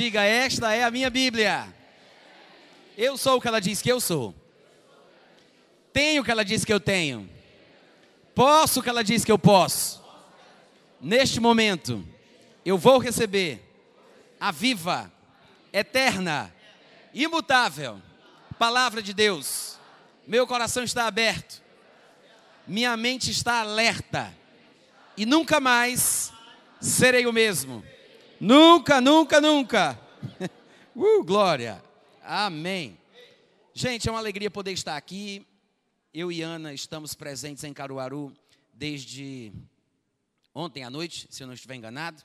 Diga, esta é a minha Bíblia. Eu sou o que ela diz que eu sou. Tenho o que ela diz que eu tenho. Posso o que ela diz que eu posso. Neste momento, eu vou receber a viva, eterna, imutável palavra de Deus. Meu coração está aberto. Minha mente está alerta. E nunca mais serei o mesmo. Nunca, nunca, nunca. Uh, glória. Amém. Gente, é uma alegria poder estar aqui. Eu e Ana estamos presentes em Caruaru desde ontem à noite, se eu não estiver enganado.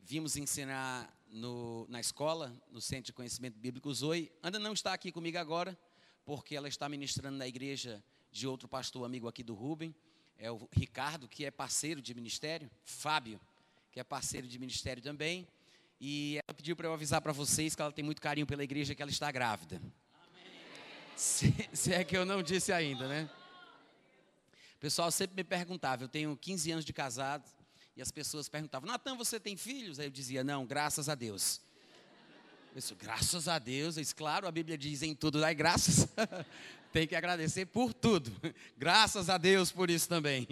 Vimos ensinar no, na escola, no Centro de Conhecimento Bíblico Zoe. Ana não está aqui comigo agora, porque ela está ministrando na igreja de outro pastor amigo aqui do Rubem, é o Ricardo, que é parceiro de ministério, Fábio, que é parceiro de ministério também. E ela pediu para eu avisar para vocês que ela tem muito carinho pela igreja, que ela está grávida. Se, se, é que eu não disse ainda, né? O pessoal sempre me perguntava, eu tenho 15 anos de casado, e as pessoas perguntavam, Natan, você tem filhos? Aí eu dizia, não, graças a Deus. Eu disse, graças a Deus, eu disse, claro, a Bíblia diz em tudo dai graças. tem que agradecer por tudo. Graças a Deus por isso também.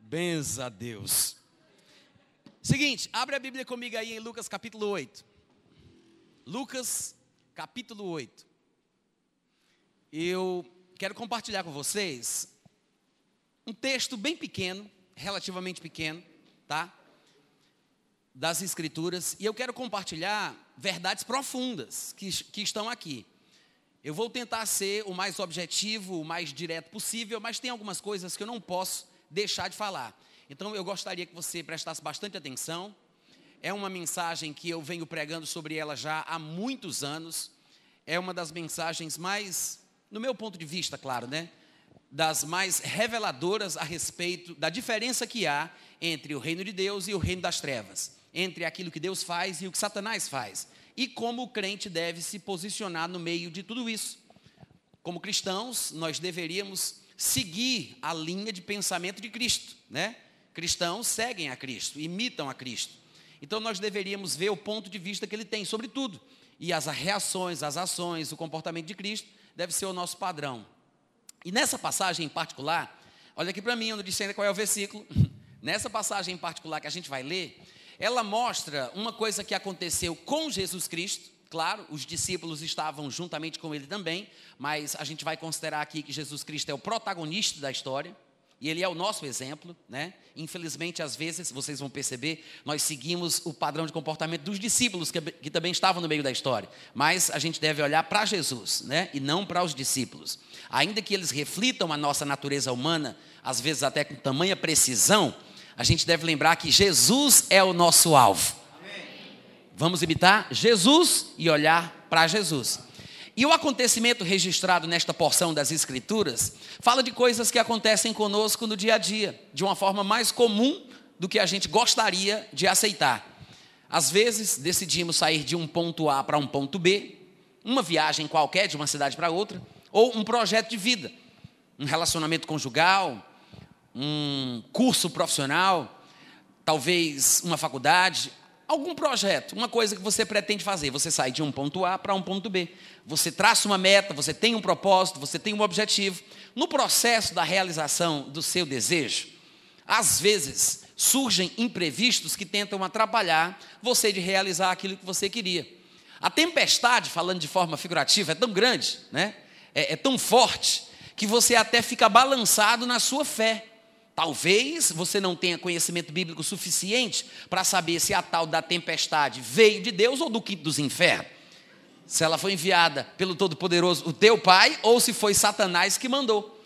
Benza a Deus. Seguinte, abre a Bíblia comigo aí em Lucas capítulo 8. Lucas capítulo 8. Eu quero compartilhar com vocês um texto bem pequeno, relativamente pequeno, tá? Das Escrituras, e eu quero compartilhar verdades profundas que, que estão aqui. Eu vou tentar ser o mais objetivo, o mais direto possível, mas tem algumas coisas que eu não posso deixar de falar. Então eu gostaria que você prestasse bastante atenção. É uma mensagem que eu venho pregando sobre ela já há muitos anos. É uma das mensagens mais, no meu ponto de vista, claro, né? Das mais reveladoras a respeito da diferença que há entre o reino de Deus e o reino das trevas, entre aquilo que Deus faz e o que Satanás faz, e como o crente deve se posicionar no meio de tudo isso. Como cristãos, nós deveríamos seguir a linha de pensamento de Cristo, né? Cristãos seguem a Cristo, imitam a Cristo. Então nós deveríamos ver o ponto de vista que ele tem sobre tudo. E as reações, as ações, o comportamento de Cristo deve ser o nosso padrão. E nessa passagem em particular, olha aqui para mim, eu não disse ainda qual é o versículo. Nessa passagem em particular que a gente vai ler, ela mostra uma coisa que aconteceu com Jesus Cristo. Claro, os discípulos estavam juntamente com ele também, mas a gente vai considerar aqui que Jesus Cristo é o protagonista da história. E ele é o nosso exemplo, né? Infelizmente, às vezes, vocês vão perceber, nós seguimos o padrão de comportamento dos discípulos que, que também estavam no meio da história. Mas a gente deve olhar para Jesus, né? E não para os discípulos. Ainda que eles reflitam a nossa natureza humana, às vezes até com tamanha precisão, a gente deve lembrar que Jesus é o nosso alvo. Vamos imitar Jesus e olhar para Jesus. E o acontecimento registrado nesta porção das Escrituras fala de coisas que acontecem conosco no dia a dia, de uma forma mais comum do que a gente gostaria de aceitar. Às vezes, decidimos sair de um ponto A para um ponto B, uma viagem qualquer de uma cidade para outra, ou um projeto de vida, um relacionamento conjugal, um curso profissional, talvez uma faculdade, algum projeto, uma coisa que você pretende fazer. Você sai de um ponto A para um ponto B. Você traça uma meta, você tem um propósito, você tem um objetivo. No processo da realização do seu desejo, às vezes surgem imprevistos que tentam atrapalhar você de realizar aquilo que você queria. A tempestade, falando de forma figurativa, é tão grande, né? é, é tão forte, que você até fica balançado na sua fé. Talvez você não tenha conhecimento bíblico suficiente para saber se a tal da tempestade veio de Deus ou do quinto dos infernos. Se ela foi enviada pelo Todo-Poderoso, o teu pai, ou se foi Satanás que mandou.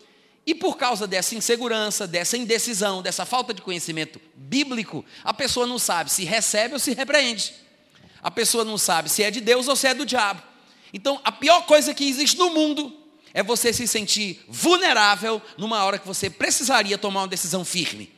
E por causa dessa insegurança, dessa indecisão, dessa falta de conhecimento bíblico, a pessoa não sabe se recebe ou se repreende. A pessoa não sabe se é de Deus ou se é do diabo. Então, a pior coisa que existe no mundo é você se sentir vulnerável numa hora que você precisaria tomar uma decisão firme.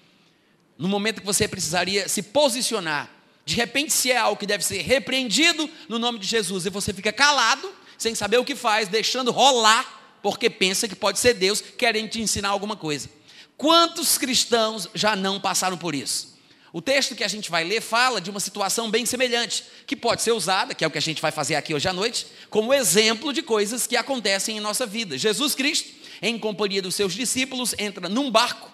No momento que você precisaria se posicionar. De repente, se é algo que deve ser repreendido no nome de Jesus e você fica calado, sem saber o que faz, deixando rolar, porque pensa que pode ser Deus querendo te ensinar alguma coisa. Quantos cristãos já não passaram por isso? O texto que a gente vai ler fala de uma situação bem semelhante, que pode ser usada, que é o que a gente vai fazer aqui hoje à noite, como exemplo de coisas que acontecem em nossa vida. Jesus Cristo, em companhia dos seus discípulos, entra num barco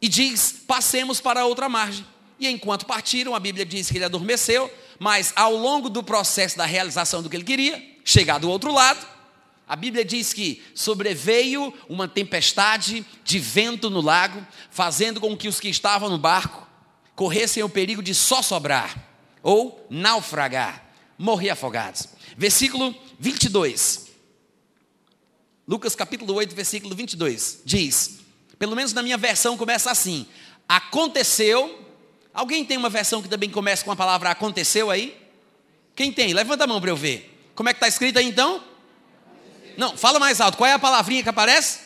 e diz: passemos para outra margem. E enquanto partiram, a Bíblia diz que ele adormeceu, mas ao longo do processo da realização do que ele queria, chegar do outro lado, a Bíblia diz que sobreveio uma tempestade de vento no lago, fazendo com que os que estavam no barco corressem o perigo de só sobrar ou naufragar, morrer afogados. Versículo 22. Lucas capítulo 8, versículo 22 diz: pelo menos na minha versão começa assim: aconteceu. Alguém tem uma versão que também começa com a palavra aconteceu aí? Quem tem? Levanta a mão para eu ver. Como é que está escrito aí então? Não, fala mais alto. Qual é a palavrinha que aparece?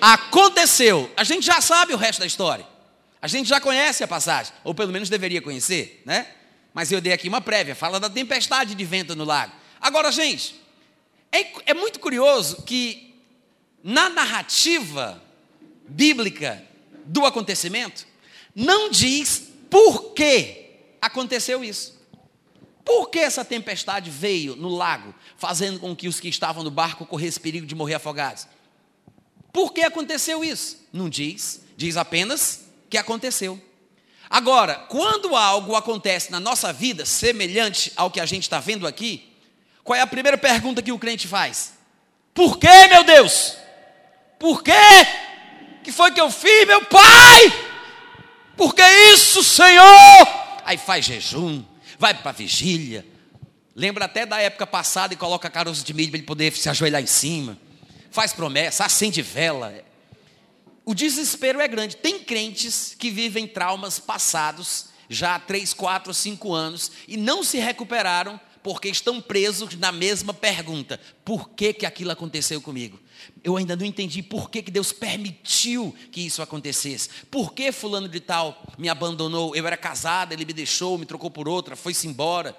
Aconteceu. aconteceu. A gente já sabe o resto da história. A gente já conhece a passagem, ou pelo menos deveria conhecer, né? Mas eu dei aqui uma prévia, fala da tempestade de vento no lago. Agora, gente, é, é muito curioso que na narrativa bíblica do acontecimento, não diz por que aconteceu isso. Por que essa tempestade veio no lago, fazendo com que os que estavam no barco corressem perigo de morrer afogados? Por que aconteceu isso? Não diz, diz apenas que aconteceu. Agora, quando algo acontece na nossa vida semelhante ao que a gente está vendo aqui, qual é a primeira pergunta que o crente faz? Por que, meu Deus? Por que? Que foi que eu fiz, meu pai? Por que isso, Senhor? Aí faz jejum, vai para a vigília. Lembra até da época passada e coloca caroço de milho para ele poder se ajoelhar em cima. Faz promessa, acende vela o desespero é grande. Tem crentes que vivem traumas passados, já há 3, 4, 5 anos, e não se recuperaram porque estão presos na mesma pergunta: por que, que aquilo aconteceu comigo? Eu ainda não entendi por que, que Deus permitiu que isso acontecesse. Por que fulano de tal me abandonou? Eu era casada, ele me deixou, me trocou por outra, foi-se embora.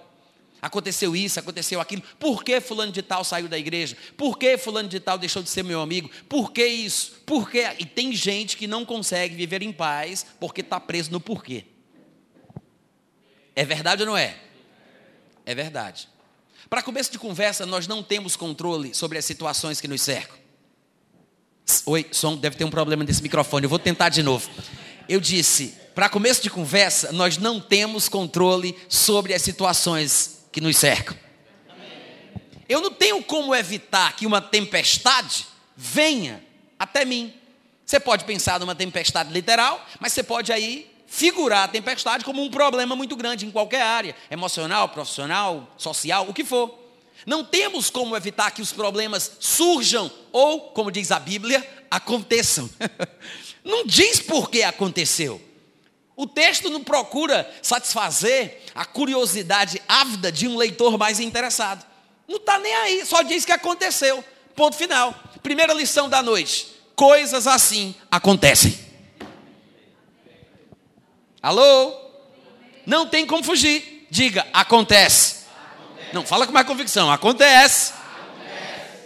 Aconteceu isso, aconteceu aquilo. Por que fulano de tal saiu da igreja? Por que fulano de tal deixou de ser meu amigo? Por que isso? Por que? E tem gente que não consegue viver em paz porque está preso no porquê. É verdade ou não é? É verdade. Para começo de conversa, nós não temos controle sobre as situações que nos cercam. Oi, som, deve ter um problema nesse microfone. Eu vou tentar de novo. Eu disse, para começo de conversa, nós não temos controle sobre as situações que nos cercam. Eu não tenho como evitar que uma tempestade venha até mim. Você pode pensar numa tempestade literal, mas você pode aí figurar a tempestade como um problema muito grande em qualquer área, emocional, profissional, social, o que for. Não temos como evitar que os problemas surjam ou, como diz a Bíblia, aconteçam. Não diz por que aconteceu. O texto não procura satisfazer a curiosidade ávida de um leitor mais interessado. Não está nem aí, só diz que aconteceu. Ponto final. Primeira lição da noite: coisas assim acontecem. Alô? Não tem como fugir. Diga, acontece. acontece. Não, fala com mais convicção. Acontece. acontece.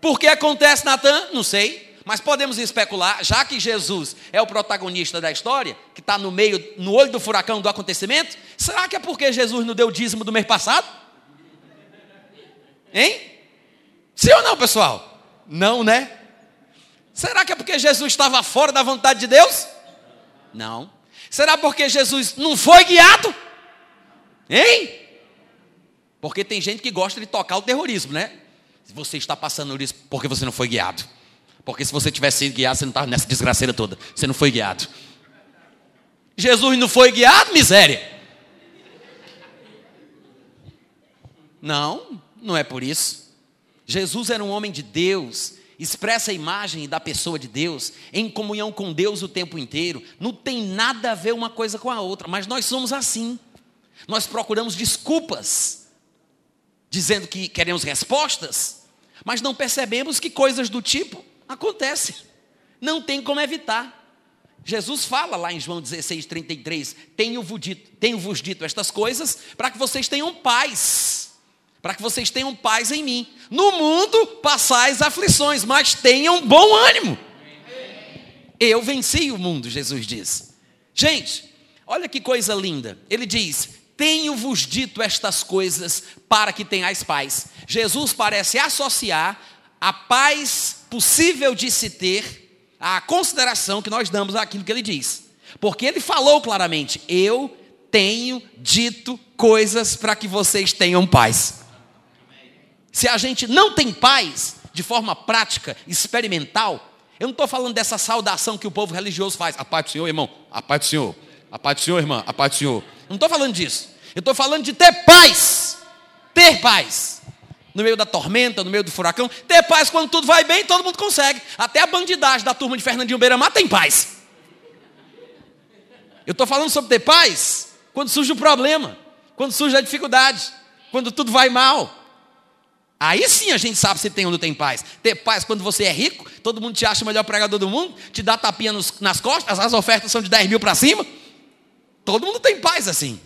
Por que acontece, Natan? Não sei. Mas podemos especular, já que Jesus é o protagonista da história, está no meio, no olho do furacão do acontecimento, será que é porque Jesus não deu dízimo do mês passado? Hein? Sim ou não, pessoal? Não, né? Será que é porque Jesus estava fora da vontade de Deus? Não. Será porque Jesus não foi guiado? Hein? Porque tem gente que gosta de tocar o terrorismo, né? Você está passando isso porque você não foi guiado. Porque se você tivesse sido guiado, você não estava nessa desgraceira toda. Você não foi guiado. Jesus não foi guiado, miséria. Não, não é por isso. Jesus era um homem de Deus, expressa a imagem da pessoa de Deus, em comunhão com Deus o tempo inteiro. Não tem nada a ver uma coisa com a outra, mas nós somos assim. Nós procuramos desculpas, dizendo que queremos respostas, mas não percebemos que coisas do tipo Acontece. Não tem como evitar. Jesus fala lá em João 16, 33: Tenho-vos dito, tenho -vos dito estas coisas para que vocês tenham paz. Para que vocês tenham paz em mim. No mundo passais aflições, mas tenham bom ânimo. Eu venci o mundo, Jesus diz. Gente, Olha que coisa linda. Ele diz: Tenho-vos dito estas coisas para que tenhais paz. Jesus parece associar a paz possível de se ter à consideração que nós damos àquilo que ele diz. Porque ele falou claramente: Eu tenho dito coisas para que vocês tenham paz. Se a gente não tem paz de forma prática, experimental, eu não estou falando dessa saudação que o povo religioso faz. A paz do Senhor, irmão. A paz do Senhor. A paz do Senhor, irmã. A paz do Senhor. Não estou falando disso. Eu estou falando de ter paz. Ter paz. No meio da tormenta, no meio do furacão. Ter paz quando tudo vai bem, todo mundo consegue. Até a bandidagem da turma de Fernandinho Beiramar tem paz. Eu estou falando sobre ter paz quando surge o problema, quando surge a dificuldade, quando tudo vai mal. Aí sim a gente sabe se tem ou não tem paz. Ter paz quando você é rico, todo mundo te acha o melhor pregador do mundo, te dá tapinha nos, nas costas, as ofertas são de 10 mil para cima. Todo mundo tem paz assim.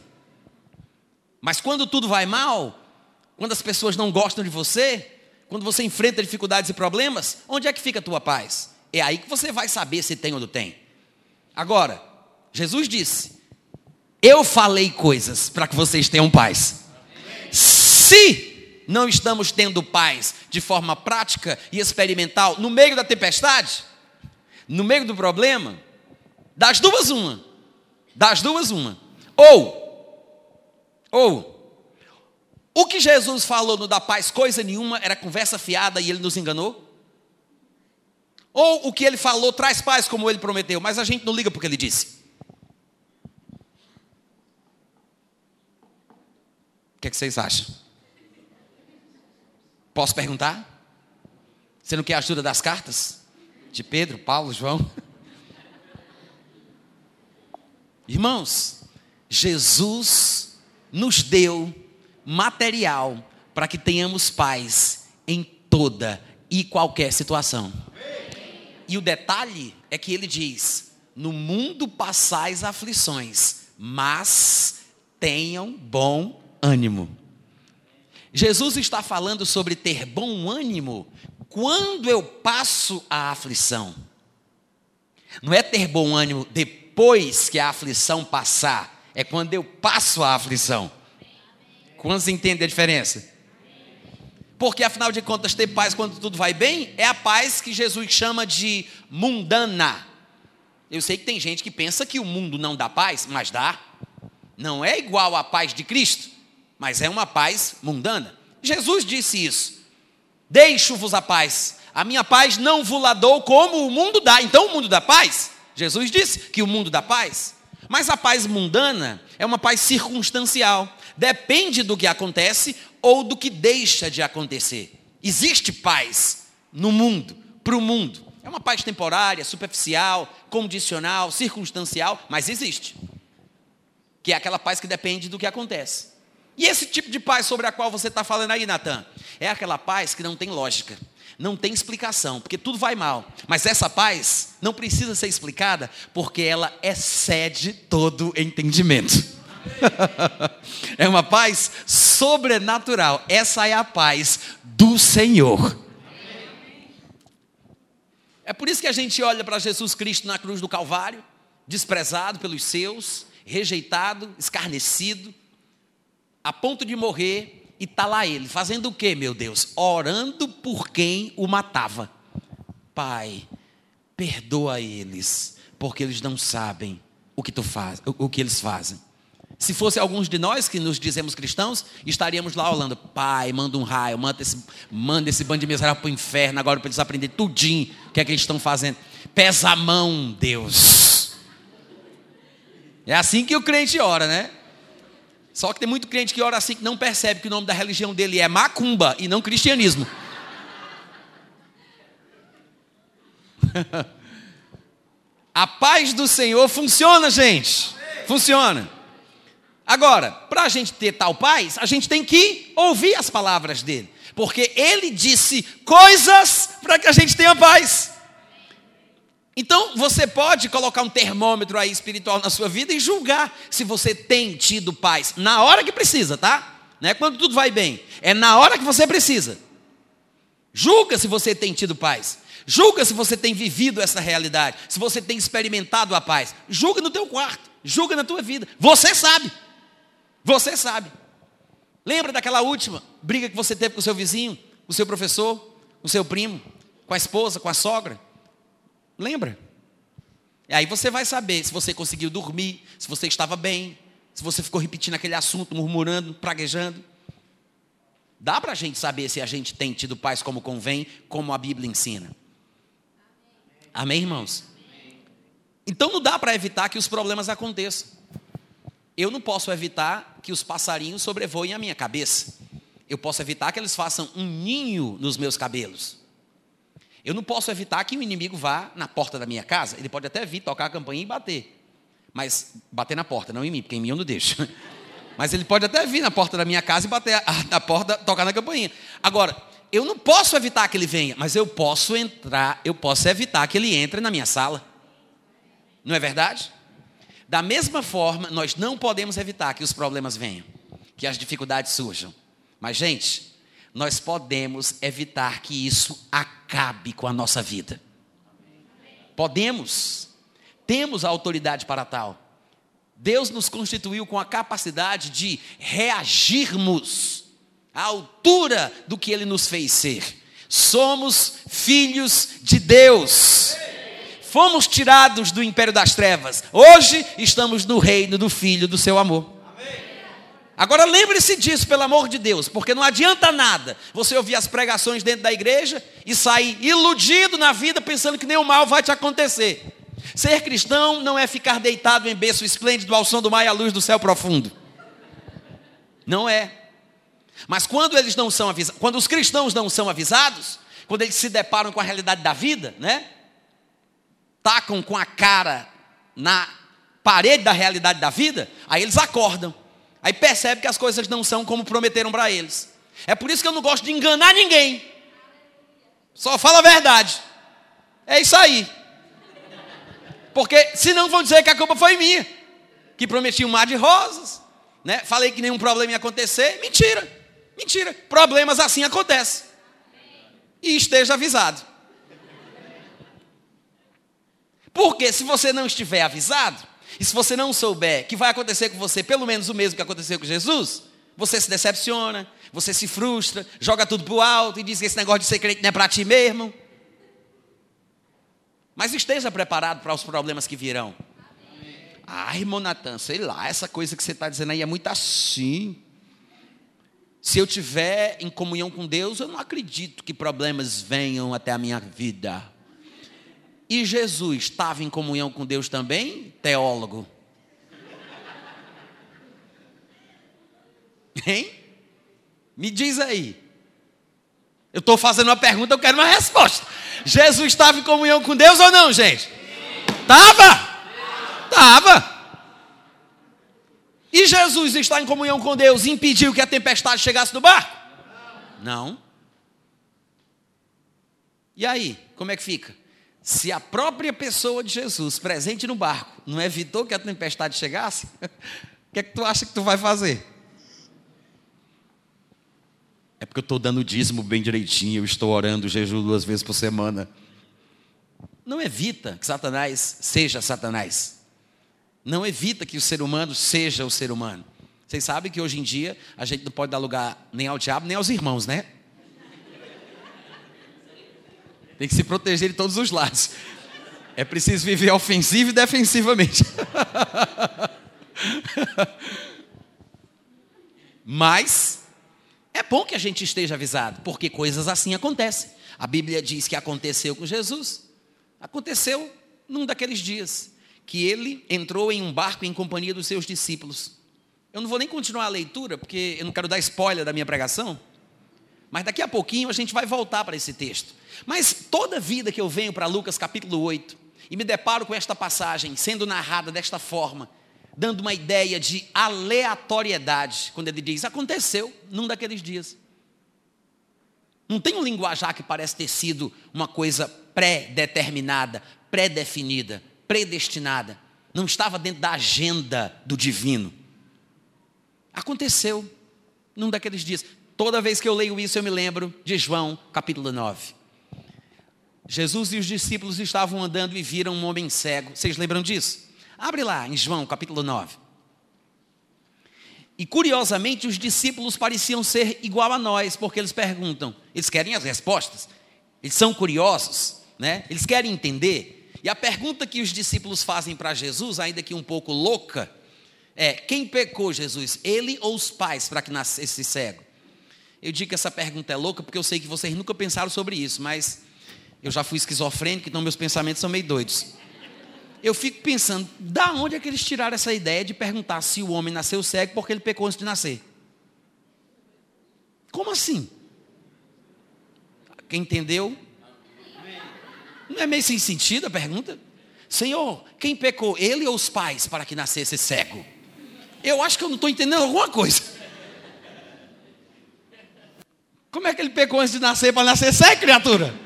Mas quando tudo vai mal, quando as pessoas não gostam de você, quando você enfrenta dificuldades e problemas, onde é que fica a tua paz? É aí que você vai saber se tem ou não tem. Agora, Jesus disse: Eu falei coisas para que vocês tenham paz. Se não estamos tendo paz de forma prática e experimental no meio da tempestade, no meio do problema, das duas uma. Das duas uma. Ou, ou, o que Jesus falou no da paz coisa nenhuma era conversa fiada e ele nos enganou? Ou o que ele falou traz paz como ele prometeu, mas a gente não liga porque ele disse. O que, é que vocês acham? Posso perguntar? Você não quer a ajuda das cartas? De Pedro, Paulo, João? Irmãos, Jesus nos deu material para que tenhamos paz em toda e qualquer situação. E o detalhe é que ele diz: No mundo passais aflições, mas tenham bom ânimo. Jesus está falando sobre ter bom ânimo quando eu passo a aflição. Não é ter bom ânimo depois que a aflição passar, é quando eu passo a aflição. Quantos entendem a diferença? Porque afinal de contas, ter paz quando tudo vai bem é a paz que Jesus chama de mundana. Eu sei que tem gente que pensa que o mundo não dá paz, mas dá. Não é igual à paz de Cristo mas é uma paz mundana. Jesus disse isso. Deixo-vos a paz. A minha paz não vos la dou como o mundo dá. Então o mundo dá paz? Jesus disse que o mundo dá paz. Mas a paz mundana é uma paz circunstancial. Depende do que acontece ou do que deixa de acontecer. Existe paz no mundo, para o mundo. É uma paz temporária, superficial, condicional, circunstancial, mas existe. Que é aquela paz que depende do que acontece. E esse tipo de paz sobre a qual você está falando aí, Natan, é aquela paz que não tem lógica, não tem explicação, porque tudo vai mal. Mas essa paz não precisa ser explicada, porque ela excede todo entendimento. é uma paz sobrenatural. Essa é a paz do Senhor. É por isso que a gente olha para Jesus Cristo na cruz do Calvário, desprezado pelos seus, rejeitado, escarnecido a ponto de morrer, e está lá ele, fazendo o que, meu Deus? Orando por quem o matava. Pai, perdoa eles, porque eles não sabem o que tu faz, o, que eles fazem. Se fosse alguns de nós que nos dizemos cristãos, estaríamos lá olhando, pai, manda um raio, manda esse, manda esse bando de miserável para o inferno agora para eles aprenderem tudinho o que é que eles estão fazendo. Pesa a mão, Deus. É assim que o crente ora, né? Só que tem muito crente que ora assim que não percebe que o nome da religião dele é macumba e não cristianismo. A paz do Senhor funciona, gente. Funciona. Agora, para a gente ter tal paz, a gente tem que ouvir as palavras dele. Porque ele disse coisas para que a gente tenha paz. Então, você pode colocar um termômetro aí espiritual na sua vida e julgar se você tem tido paz na hora que precisa, tá? Não é quando tudo vai bem, é na hora que você precisa. Julga se você tem tido paz. Julga se você tem vivido essa realidade, se você tem experimentado a paz. Julga no teu quarto, julga na tua vida. Você sabe. Você sabe. Lembra daquela última briga que você teve com o seu vizinho, o seu professor, o seu primo, com a esposa, com a sogra? Lembra? E aí você vai saber se você conseguiu dormir, se você estava bem, se você ficou repetindo aquele assunto, murmurando, praguejando. Dá para a gente saber se a gente tem tido paz como convém, como a Bíblia ensina. Amém, irmãos? Então não dá para evitar que os problemas aconteçam. Eu não posso evitar que os passarinhos sobrevoem a minha cabeça. Eu posso evitar que eles façam um ninho nos meus cabelos. Eu não posso evitar que o inimigo vá na porta da minha casa. Ele pode até vir, tocar a campainha e bater. Mas bater na porta, não em mim, porque em mim eu não deixo. Mas ele pode até vir na porta da minha casa e bater na porta, tocar na campainha. Agora, eu não posso evitar que ele venha, mas eu posso entrar, eu posso evitar que ele entre na minha sala. Não é verdade? Da mesma forma, nós não podemos evitar que os problemas venham, que as dificuldades surjam. Mas, gente, nós podemos evitar que isso acabe com a nossa vida. Podemos. Temos a autoridade para tal. Deus nos constituiu com a capacidade de reagirmos à altura do que Ele nos fez ser. Somos filhos de Deus. Fomos tirados do império das trevas. Hoje estamos no reino do Filho do seu amor. Agora lembre-se disso, pelo amor de Deus, porque não adianta nada você ouvir as pregações dentro da igreja e sair iludido na vida pensando que nenhum mal vai te acontecer. Ser cristão não é ficar deitado em berço esplêndido ao som do mar e à luz do céu profundo. Não é. Mas quando eles não são avisados, quando os cristãos não são avisados, quando eles se deparam com a realidade da vida, né? Tacam com a cara na parede da realidade da vida, aí eles acordam. Aí percebem que as coisas não são como prometeram para eles. É por isso que eu não gosto de enganar ninguém. Só fala a verdade. É isso aí. Porque senão vão dizer que a culpa foi minha. Que prometi um mar de rosas. Né? Falei que nenhum problema ia acontecer. Mentira. Mentira. Problemas assim acontecem. E esteja avisado. Porque se você não estiver avisado, e se você não souber que vai acontecer com você pelo menos o mesmo que aconteceu com Jesus, você se decepciona, você se frustra, joga tudo para o alto e diz que esse negócio de ser crente não é para ti mesmo. Mas esteja preparado para os problemas que virão. Ah, irmão Natan, sei lá, essa coisa que você está dizendo aí é muito assim. Se eu tiver em comunhão com Deus, eu não acredito que problemas venham até a minha vida. E Jesus estava em comunhão com Deus também? Teólogo. Hein? Me diz aí. Eu estou fazendo uma pergunta, eu quero uma resposta. Jesus estava em comunhão com Deus ou não, gente? Estava? Estava. E Jesus está em comunhão com Deus e impediu que a tempestade chegasse no barco? Não. E aí, como é que fica? Se a própria pessoa de Jesus, presente no barco, não evitou que a tempestade chegasse, o que é que tu acha que tu vai fazer? É porque eu estou dando o dízimo bem direitinho, eu estou orando jejum duas vezes por semana. Não evita que Satanás seja Satanás. Não evita que o ser humano seja o ser humano. Vocês sabem que hoje em dia a gente não pode dar lugar nem ao diabo nem aos irmãos, né? Tem que se proteger de todos os lados. É preciso viver ofensivo e defensivamente. Mas é bom que a gente esteja avisado, porque coisas assim acontecem. A Bíblia diz que aconteceu com Jesus. Aconteceu num daqueles dias que ele entrou em um barco em companhia dos seus discípulos. Eu não vou nem continuar a leitura, porque eu não quero dar spoiler da minha pregação. Mas daqui a pouquinho a gente vai voltar para esse texto. Mas toda vida que eu venho para Lucas capítulo 8 e me deparo com esta passagem sendo narrada desta forma, dando uma ideia de aleatoriedade, quando ele diz: aconteceu num daqueles dias. Não tem um linguajar que parece ter sido uma coisa pré-determinada, pré-definida, predestinada. Não estava dentro da agenda do divino. Aconteceu num daqueles dias. Toda vez que eu leio isso, eu me lembro de João, capítulo 9. Jesus e os discípulos estavam andando e viram um homem cego. Vocês lembram disso? Abre lá em João capítulo 9. E curiosamente, os discípulos pareciam ser igual a nós, porque eles perguntam, eles querem as respostas, eles são curiosos, né? eles querem entender. E a pergunta que os discípulos fazem para Jesus, ainda que um pouco louca, é: quem pecou, Jesus, ele ou os pais, para que nascesse cego? Eu digo que essa pergunta é louca porque eu sei que vocês nunca pensaram sobre isso, mas eu já fui esquizofrênico, então meus pensamentos são meio doidos eu fico pensando, da onde é que eles tiraram essa ideia de perguntar se o homem nasceu cego porque ele pecou antes de nascer? Como assim? Quem entendeu? Não é meio sem sentido a pergunta? Senhor, quem pecou, ele ou os pais, para que nascesse cego? Eu acho que eu não estou entendendo alguma coisa. Como é que ele pecou antes de nascer para nascer cego, criatura?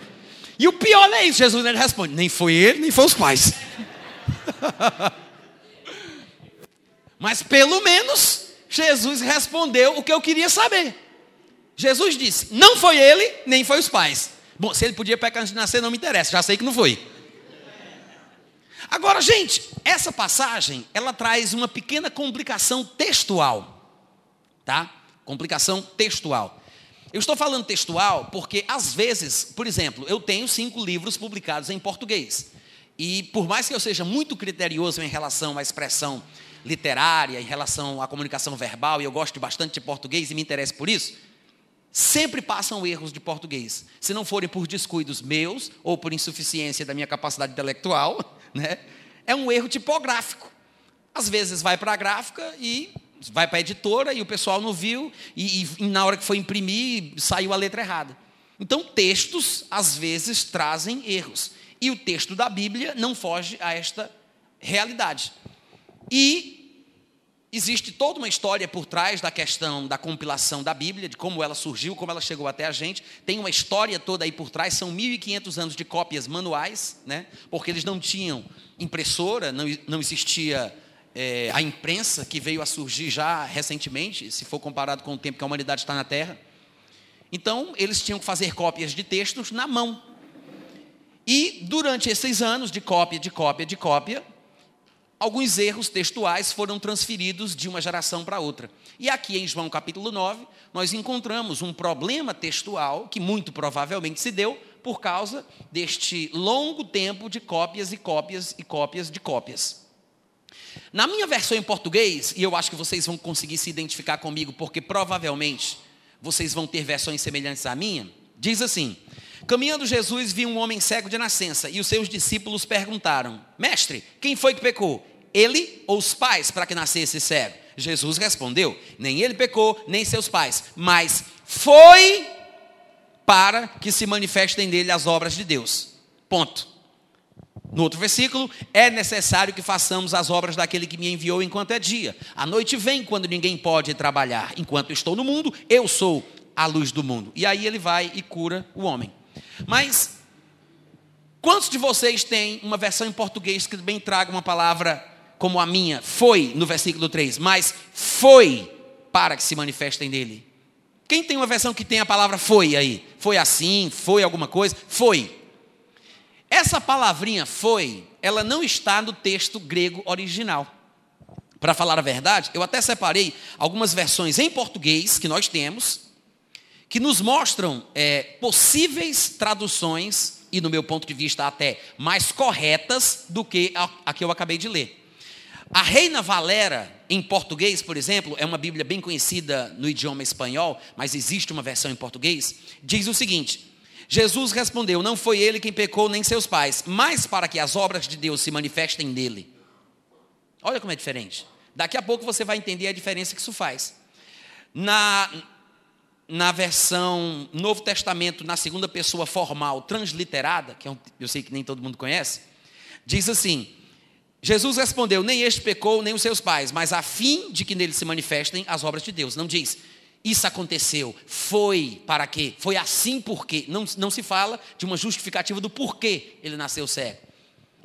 E o pior é isso, Jesus ele responde: nem foi ele, nem foi os pais. Mas pelo menos Jesus respondeu o que eu queria saber. Jesus disse: não foi ele, nem foi os pais. Bom, se ele podia pecar antes de nascer, não me interessa, já sei que não foi. Agora, gente, essa passagem, ela traz uma pequena complicação textual. Tá? Complicação textual. Eu estou falando textual porque, às vezes, por exemplo, eu tenho cinco livros publicados em português. E por mais que eu seja muito criterioso em relação à expressão literária, em relação à comunicação verbal, e eu gosto bastante de português e me interesso por isso, sempre passam erros de português. Se não forem por descuidos meus ou por insuficiência da minha capacidade intelectual, né, é um erro tipográfico. Às vezes vai para a gráfica e vai para a editora e o pessoal não viu, e, e na hora que foi imprimir, saiu a letra errada. Então, textos, às vezes, trazem erros. E o texto da Bíblia não foge a esta realidade. E existe toda uma história por trás da questão da compilação da Bíblia, de como ela surgiu, como ela chegou até a gente. Tem uma história toda aí por trás, são 1.500 anos de cópias manuais, né? porque eles não tinham impressora, não, não existia é, a imprensa, que veio a surgir já recentemente, se for comparado com o tempo que a humanidade está na Terra. Então, eles tinham que fazer cópias de textos na mão. E durante esses anos de cópia, de cópia, de cópia, alguns erros textuais foram transferidos de uma geração para outra. E aqui em João capítulo 9, nós encontramos um problema textual que muito provavelmente se deu por causa deste longo tempo de cópias e cópias e cópias de cópias. Na minha versão em português, e eu acho que vocês vão conseguir se identificar comigo, porque provavelmente vocês vão ter versões semelhantes à minha, diz assim: Caminhando Jesus viu um homem cego de nascença e os seus discípulos perguntaram: Mestre, quem foi que pecou? Ele ou os pais para que nascesse cego? Jesus respondeu: Nem ele pecou, nem seus pais, mas foi para que se manifestem nele as obras de Deus. Ponto. No outro versículo, é necessário que façamos as obras daquele que me enviou enquanto é dia. A noite vem quando ninguém pode trabalhar. Enquanto estou no mundo, eu sou a luz do mundo. E aí ele vai e cura o homem. Mas, quantos de vocês têm uma versão em português que também traga uma palavra como a minha? Foi, no versículo 3, mas foi para que se manifestem nele. Quem tem uma versão que tem a palavra foi aí? Foi assim, foi alguma coisa? Foi. Essa palavrinha foi, ela não está no texto grego original. Para falar a verdade, eu até separei algumas versões em português que nós temos, que nos mostram é, possíveis traduções, e no meu ponto de vista até mais corretas do que a, a que eu acabei de ler. A Reina Valera, em português, por exemplo, é uma Bíblia bem conhecida no idioma espanhol, mas existe uma versão em português, diz o seguinte: Jesus respondeu: Não foi ele quem pecou, nem seus pais, mas para que as obras de Deus se manifestem nele. Olha como é diferente. Daqui a pouco você vai entender a diferença que isso faz. Na, na versão Novo Testamento, na segunda pessoa formal, transliterada, que é eu sei que nem todo mundo conhece, diz assim: Jesus respondeu: Nem este pecou, nem os seus pais, mas a fim de que nele se manifestem as obras de Deus. Não diz, isso aconteceu, foi para quê? Foi assim porque. Não, não se fala de uma justificativa do porquê ele nasceu cego.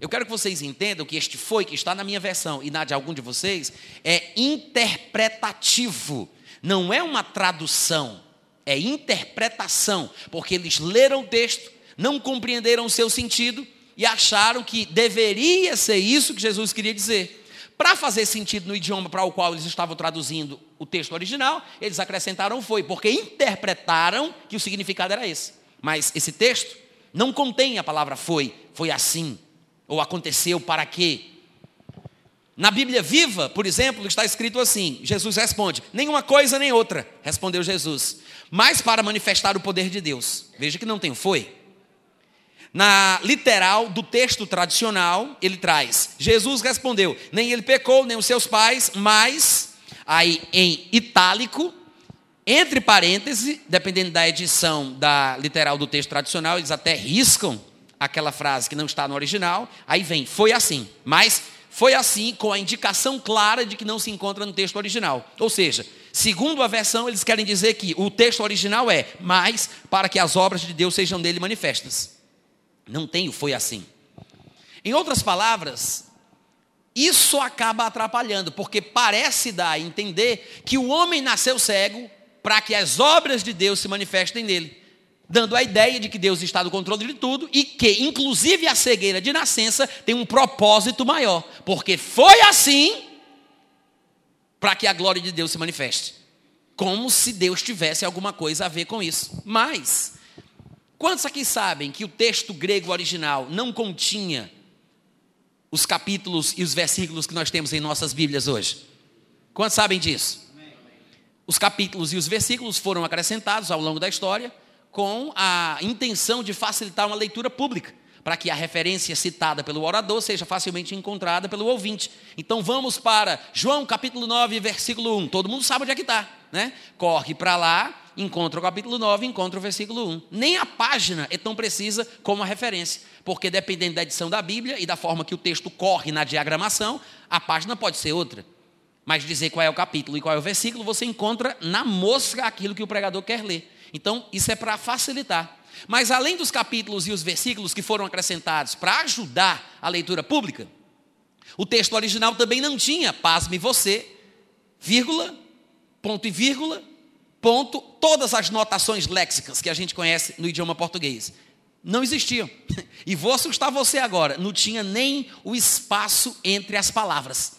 Eu quero que vocês entendam que este foi, que está na minha versão e na de algum de vocês, é interpretativo, não é uma tradução é interpretação, porque eles leram o texto, não compreenderam o seu sentido e acharam que deveria ser isso que Jesus queria dizer. Para fazer sentido no idioma para o qual eles estavam traduzindo o texto original, eles acrescentaram foi, porque interpretaram que o significado era esse. Mas esse texto não contém a palavra foi, foi assim, ou aconteceu para quê. Na Bíblia viva, por exemplo, está escrito assim: Jesus responde, nenhuma coisa nem outra, respondeu Jesus, mas para manifestar o poder de Deus. Veja que não tem foi. Na literal do texto tradicional, ele traz: Jesus respondeu, nem ele pecou, nem os seus pais, mas, aí em itálico, entre parênteses, dependendo da edição da literal do texto tradicional, eles até riscam aquela frase que não está no original, aí vem, foi assim, mas foi assim com a indicação clara de que não se encontra no texto original. Ou seja, segundo a versão, eles querem dizer que o texto original é, mas para que as obras de Deus sejam nele manifestas. Não tem o foi assim. Em outras palavras, isso acaba atrapalhando, porque parece dar a entender que o homem nasceu cego para que as obras de Deus se manifestem nele dando a ideia de que Deus está no controle de tudo e que, inclusive, a cegueira de nascença tem um propósito maior, porque foi assim para que a glória de Deus se manifeste. Como se Deus tivesse alguma coisa a ver com isso. Mas, quantos aqui sabem que o texto grego original não continha os capítulos e os versículos que nós temos em nossas Bíblias hoje? Quantos sabem disso? Os capítulos e os versículos foram acrescentados ao longo da história com a intenção de facilitar uma leitura pública, para que a referência citada pelo orador seja facilmente encontrada pelo ouvinte. Então vamos para João capítulo 9, versículo 1. Todo mundo sabe onde é que está, né? Corre para lá, encontra o capítulo 9, encontra o versículo 1. Nem a página é tão precisa como a referência, porque dependendo da edição da Bíblia e da forma que o texto corre na diagramação, a página pode ser outra. Mas dizer qual é o capítulo e qual é o versículo, você encontra na mosca aquilo que o pregador quer ler. Então, isso é para facilitar. Mas além dos capítulos e os versículos que foram acrescentados para ajudar a leitura pública, o texto original também não tinha, pasme você, vírgula, ponto e vírgula, ponto, todas as notações léxicas que a gente conhece no idioma português. Não existiam. E vou assustar você agora, não tinha nem o espaço entre as palavras.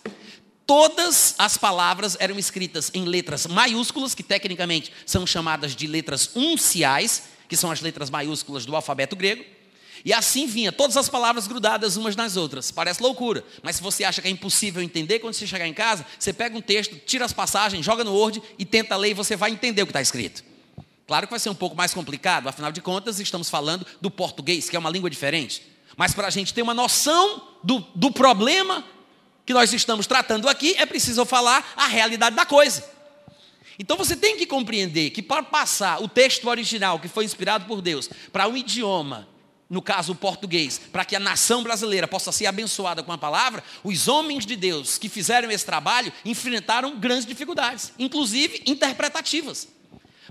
Todas as palavras eram escritas em letras maiúsculas, que tecnicamente são chamadas de letras unciais, que são as letras maiúsculas do alfabeto grego. E assim vinha, todas as palavras grudadas umas nas outras. Parece loucura, mas se você acha que é impossível entender, quando você chegar em casa, você pega um texto, tira as passagens, joga no Word e tenta ler e você vai entender o que está escrito. Claro que vai ser um pouco mais complicado, afinal de contas, estamos falando do português, que é uma língua diferente. Mas para a gente ter uma noção do, do problema que nós estamos tratando aqui, é preciso falar a realidade da coisa. Então você tem que compreender que para passar o texto original, que foi inspirado por Deus, para um idioma, no caso o português, para que a nação brasileira possa ser abençoada com a palavra, os homens de Deus que fizeram esse trabalho enfrentaram grandes dificuldades, inclusive interpretativas.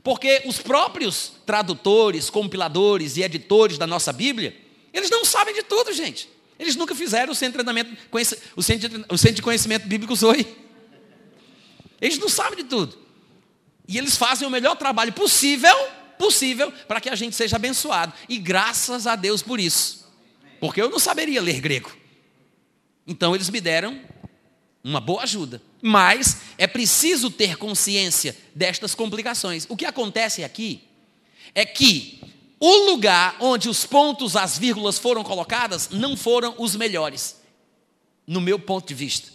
Porque os próprios tradutores, compiladores e editores da nossa Bíblia, eles não sabem de tudo, gente. Eles nunca fizeram o centro de treinamento, o centro de, conhecimento bíblico Zoe. Eles não sabem de tudo. E eles fazem o melhor trabalho possível, possível, para que a gente seja abençoado. E graças a Deus por isso. Porque eu não saberia ler grego. Então eles me deram uma boa ajuda. Mas é preciso ter consciência destas complicações. O que acontece aqui é que o lugar onde os pontos, as vírgulas foram colocadas não foram os melhores, no meu ponto de vista.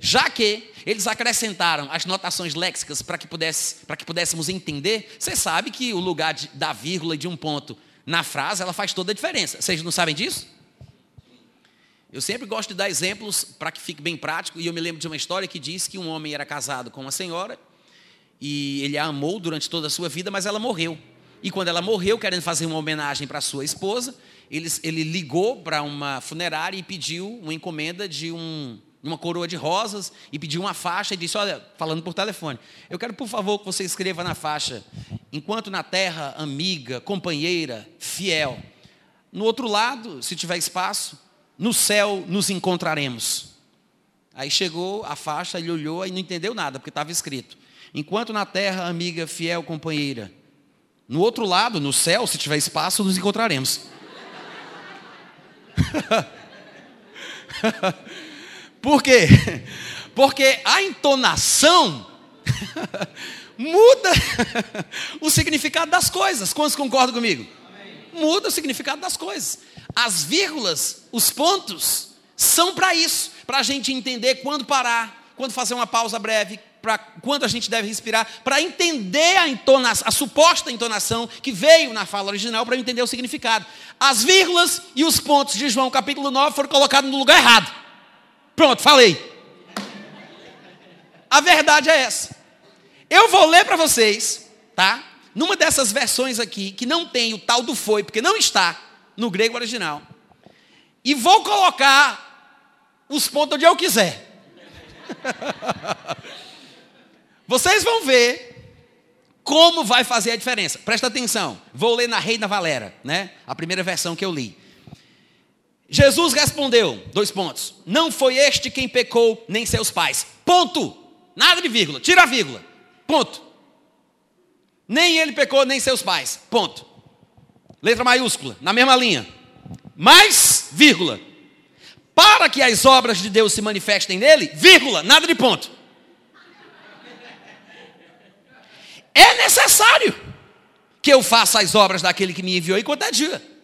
Já que eles acrescentaram as notações léxicas para que, pudesse, que pudéssemos entender, você sabe que o lugar de, da vírgula e de um ponto na frase, ela faz toda a diferença. Vocês não sabem disso? Eu sempre gosto de dar exemplos para que fique bem prático, e eu me lembro de uma história que diz que um homem era casado com uma senhora, e ele a amou durante toda a sua vida, mas ela morreu. E quando ela morreu, querendo fazer uma homenagem para sua esposa, ele, ele ligou para uma funerária e pediu uma encomenda de um, uma coroa de rosas e pediu uma faixa e disse: Olha, falando por telefone, eu quero, por favor, que você escreva na faixa, enquanto na terra, amiga, companheira, fiel. No outro lado, se tiver espaço, no céu nos encontraremos. Aí chegou a faixa, ele olhou e não entendeu nada, porque estava escrito: Enquanto na terra, amiga, fiel, companheira, no outro lado, no céu, se tiver espaço, nos encontraremos. Por quê? Porque a entonação muda o significado das coisas. Quantos concordam comigo? Muda o significado das coisas. As vírgulas, os pontos, são para isso, para a gente entender quando parar, quando fazer uma pausa breve, para quando a gente deve respirar, para entender a entonação, a suposta entonação que veio na fala original, para entender o significado. As vírgulas e os pontos de João capítulo 9 foram colocados no lugar errado. Pronto, falei. A verdade é essa. Eu vou ler para vocês, tá? Numa dessas versões aqui, que não tem o tal do foi, porque não está no grego original. E vou colocar os pontos onde eu quiser. Vocês vão ver como vai fazer a diferença. Presta atenção. Vou ler na Reina Valera, né? A primeira versão que eu li. Jesus respondeu, dois pontos. Não foi este quem pecou, nem seus pais. Ponto. Nada de vírgula. Tira a vírgula. Ponto. Nem ele pecou, nem seus pais. Ponto. Letra maiúscula, na mesma linha. Mais, vírgula. Para que as obras de Deus se manifestem nele, vírgula, nada de ponto. É necessário que eu faça as obras daquele que me enviou enquanto é dia.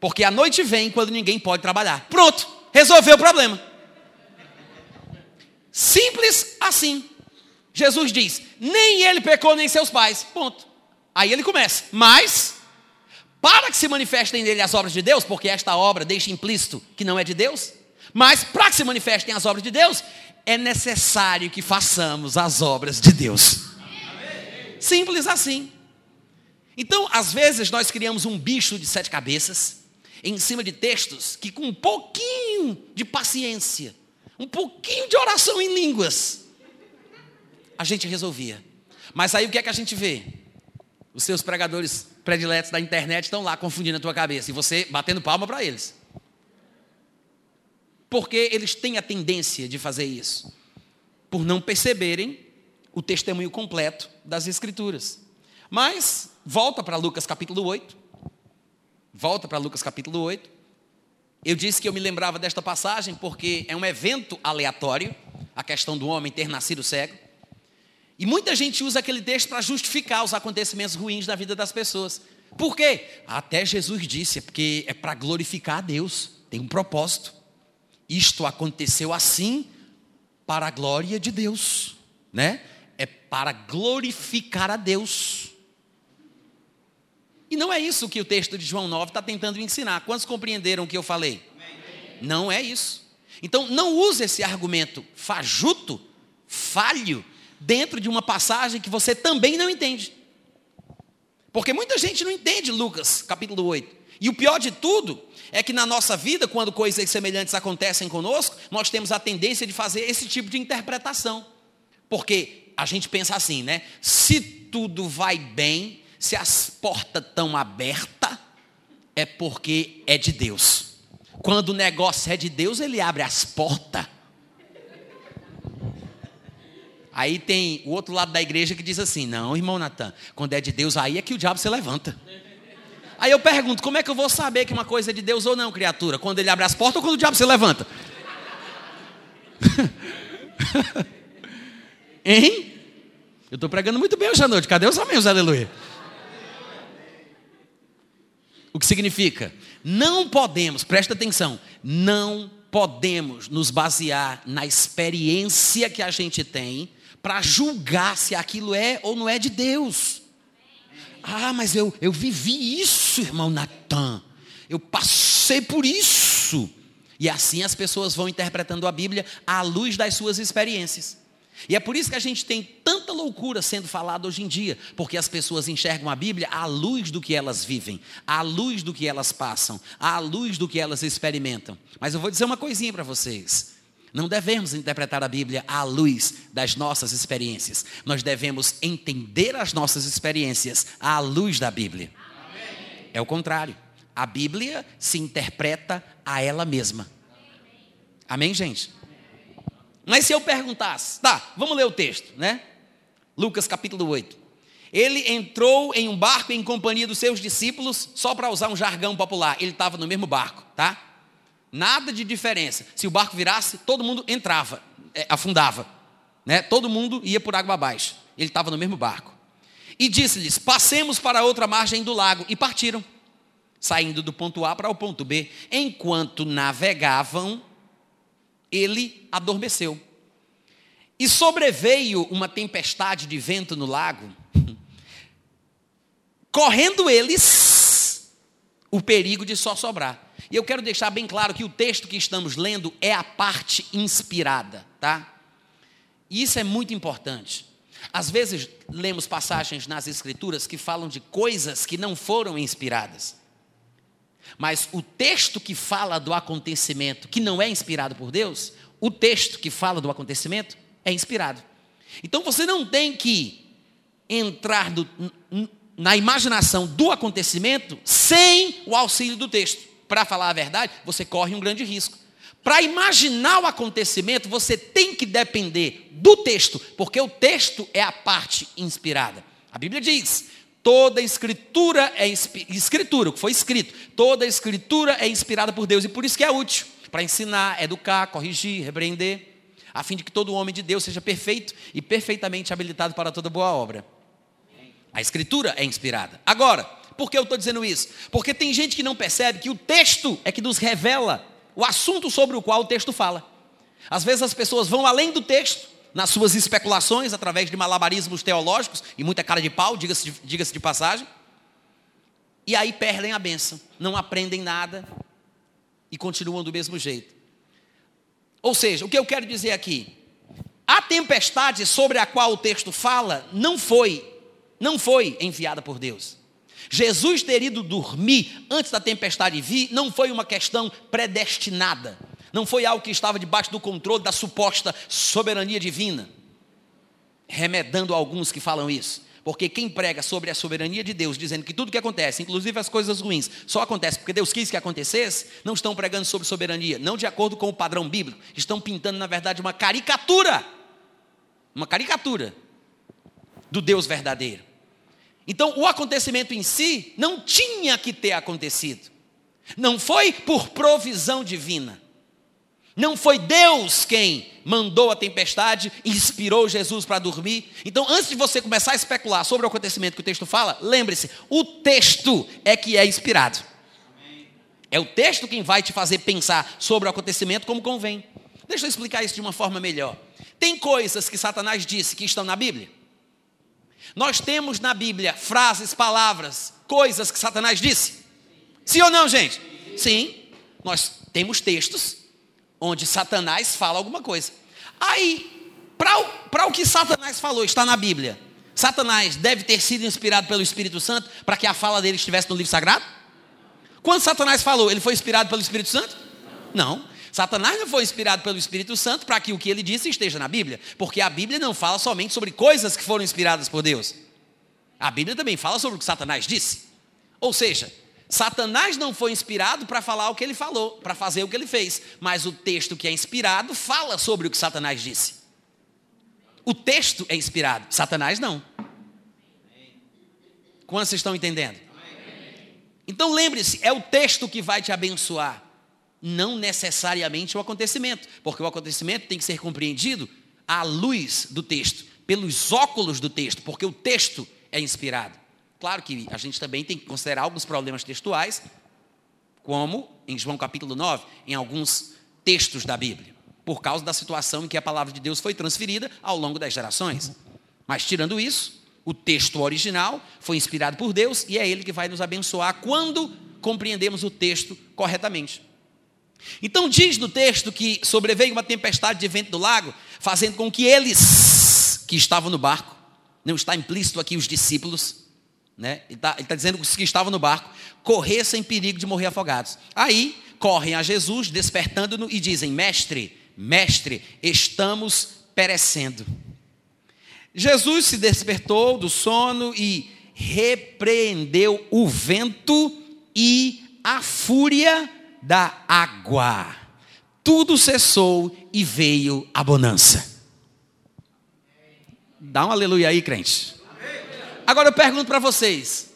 Porque a noite vem quando ninguém pode trabalhar. Pronto, resolveu o problema. Simples assim. Jesus diz: nem ele pecou, nem seus pais. Ponto. Aí ele começa. Mas, para que se manifestem nele as obras de Deus, porque esta obra deixa implícito que não é de Deus, mas para que se manifestem as obras de Deus, é necessário que façamos as obras de Deus. Simples assim. Então, às vezes, nós criamos um bicho de sete cabeças em cima de textos que, com um pouquinho de paciência, um pouquinho de oração em línguas, a gente resolvia. Mas aí o que é que a gente vê? Os seus pregadores prediletos da internet estão lá confundindo a tua cabeça e você batendo palma para eles. Porque eles têm a tendência de fazer isso, por não perceberem o testemunho completo das Escrituras. Mas, volta para Lucas capítulo 8. Volta para Lucas capítulo 8. Eu disse que eu me lembrava desta passagem porque é um evento aleatório, a questão do homem ter nascido cego. E muita gente usa aquele texto para justificar os acontecimentos ruins da vida das pessoas. Por quê? Até Jesus disse, é porque é para glorificar a Deus, tem um propósito. Isto aconteceu assim para a glória de Deus, né? é para glorificar a Deus. E não é isso que o texto de João 9 está tentando ensinar. Quantos compreenderam o que eu falei? Amém. Não é isso. Então, não use esse argumento fajuto, falho, dentro de uma passagem que você também não entende. Porque muita gente não entende Lucas capítulo 8. E o pior de tudo é que na nossa vida, quando coisas semelhantes acontecem conosco, nós temos a tendência de fazer esse tipo de interpretação. Porque a gente pensa assim, né? Se tudo vai bem, se as portas estão abertas, é porque é de Deus. Quando o negócio é de Deus, ele abre as portas. Aí tem o outro lado da igreja que diz assim: não, irmão Natan, quando é de Deus, aí é que o diabo se levanta. Aí eu pergunto: como é que eu vou saber que uma coisa é de Deus ou não, criatura? Quando ele abre as portas ou quando o diabo se levanta? hein? Eu estou pregando muito bem hoje à noite. Cadê os amigos? Aleluia. O que significa? Não podemos, presta atenção, não podemos nos basear na experiência que a gente tem para julgar se aquilo é ou não é de Deus. Ah, mas eu, eu vivi isso, irmão Natan. Eu passei por isso. E assim as pessoas vão interpretando a Bíblia à luz das suas experiências. E é por isso que a gente tem tanta loucura sendo falada hoje em dia, porque as pessoas enxergam a Bíblia à luz do que elas vivem, à luz do que elas passam, à luz do que elas experimentam. Mas eu vou dizer uma coisinha para vocês. Não devemos interpretar a Bíblia à luz das nossas experiências. Nós devemos entender as nossas experiências à luz da Bíblia. Amém. É o contrário. A Bíblia se interpreta a ela mesma. Amém, gente? Mas se eu perguntasse, tá, vamos ler o texto, né? Lucas capítulo 8. Ele entrou em um barco em companhia dos seus discípulos, só para usar um jargão popular. Ele estava no mesmo barco, tá? Nada de diferença. Se o barco virasse, todo mundo entrava, é, afundava. Né? Todo mundo ia por água abaixo. Ele estava no mesmo barco. E disse-lhes: Passemos para a outra margem do lago. E partiram, saindo do ponto A para o ponto B. Enquanto navegavam, ele adormeceu. E sobreveio uma tempestade de vento no lago. Correndo eles, o perigo de só sobrar. E eu quero deixar bem claro que o texto que estamos lendo é a parte inspirada, tá? E isso é muito importante. Às vezes lemos passagens nas escrituras que falam de coisas que não foram inspiradas. Mas o texto que fala do acontecimento, que não é inspirado por Deus, o texto que fala do acontecimento é inspirado. Então você não tem que entrar na imaginação do acontecimento sem o auxílio do texto. Para falar a verdade, você corre um grande risco. Para imaginar o acontecimento, você tem que depender do texto, porque o texto é a parte inspirada. A Bíblia diz: toda escritura é escritura, o que foi escrito, toda escritura é inspirada por Deus e por isso que é útil para ensinar, educar, corrigir, repreender, a fim de que todo homem de Deus seja perfeito e perfeitamente habilitado para toda boa obra. A escritura é inspirada. Agora, por que eu estou dizendo isso? Porque tem gente que não percebe que o texto é que nos revela o assunto sobre o qual o texto fala. Às vezes as pessoas vão além do texto, nas suas especulações, através de malabarismos teológicos, e muita cara de pau, diga-se de, diga de passagem, e aí perdem a benção, não aprendem nada e continuam do mesmo jeito. Ou seja, o que eu quero dizer aqui, a tempestade sobre a qual o texto fala não foi, não foi enviada por Deus. Jesus ter ido dormir antes da tempestade vir não foi uma questão predestinada. Não foi algo que estava debaixo do controle da suposta soberania divina. Remedando alguns que falam isso. Porque quem prega sobre a soberania de Deus, dizendo que tudo que acontece, inclusive as coisas ruins, só acontece porque Deus quis que acontecesse, não estão pregando sobre soberania, não de acordo com o padrão bíblico, estão pintando, na verdade, uma caricatura. Uma caricatura do Deus verdadeiro. Então, o acontecimento em si não tinha que ter acontecido. Não foi por provisão divina. Não foi Deus quem mandou a tempestade inspirou Jesus para dormir. Então, antes de você começar a especular sobre o acontecimento que o texto fala, lembre-se: o texto é que é inspirado. É o texto quem vai te fazer pensar sobre o acontecimento como convém. Deixa eu explicar isso de uma forma melhor. Tem coisas que Satanás disse que estão na Bíblia? Nós temos na Bíblia frases, palavras, coisas que Satanás disse. Sim ou não, gente? Sim. Nós temos textos onde Satanás fala alguma coisa. Aí, para o que Satanás falou, está na Bíblia. Satanás deve ter sido inspirado pelo Espírito Santo para que a fala dele estivesse no livro sagrado? Quando Satanás falou, ele foi inspirado pelo Espírito Santo? Não. Satanás não foi inspirado pelo Espírito Santo para que o que ele disse esteja na Bíblia, porque a Bíblia não fala somente sobre coisas que foram inspiradas por Deus. A Bíblia também fala sobre o que Satanás disse. Ou seja, Satanás não foi inspirado para falar o que ele falou, para fazer o que ele fez, mas o texto que é inspirado fala sobre o que Satanás disse. O texto é inspirado, Satanás não. Quantos vocês estão entendendo? Então lembre-se, é o texto que vai te abençoar não necessariamente o acontecimento, porque o acontecimento tem que ser compreendido à luz do texto, pelos óculos do texto, porque o texto é inspirado. Claro que a gente também tem que considerar alguns problemas textuais, como em João capítulo 9, em alguns textos da Bíblia, por causa da situação em que a palavra de Deus foi transferida ao longo das gerações. Mas tirando isso, o texto original foi inspirado por Deus e é ele que vai nos abençoar quando compreendemos o texto corretamente. Então diz no texto que sobreveio uma tempestade de vento do lago, fazendo com que eles que estavam no barco, não está implícito aqui os discípulos, né? ele está tá dizendo que os que estavam no barco corressem perigo de morrer afogados. Aí correm a Jesus, despertando-no e dizem: Mestre, mestre, estamos perecendo. Jesus se despertou do sono e repreendeu o vento e a fúria da água. Tudo cessou e veio a bonança. Dá um aleluia aí, crente. Agora eu pergunto para vocês.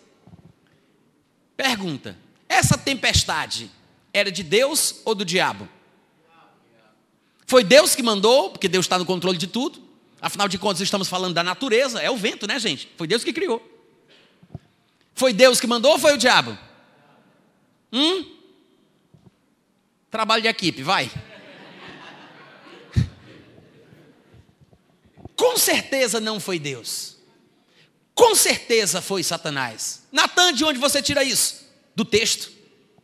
Pergunta: essa tempestade era de Deus ou do diabo? Foi Deus que mandou, porque Deus está no controle de tudo. Afinal de contas, estamos falando da natureza, é o vento, né, gente? Foi Deus que criou. Foi Deus que mandou ou foi o diabo? Hum? Trabalho de equipe, vai. Com certeza não foi Deus. Com certeza foi Satanás. Natan, de onde você tira isso? Do texto.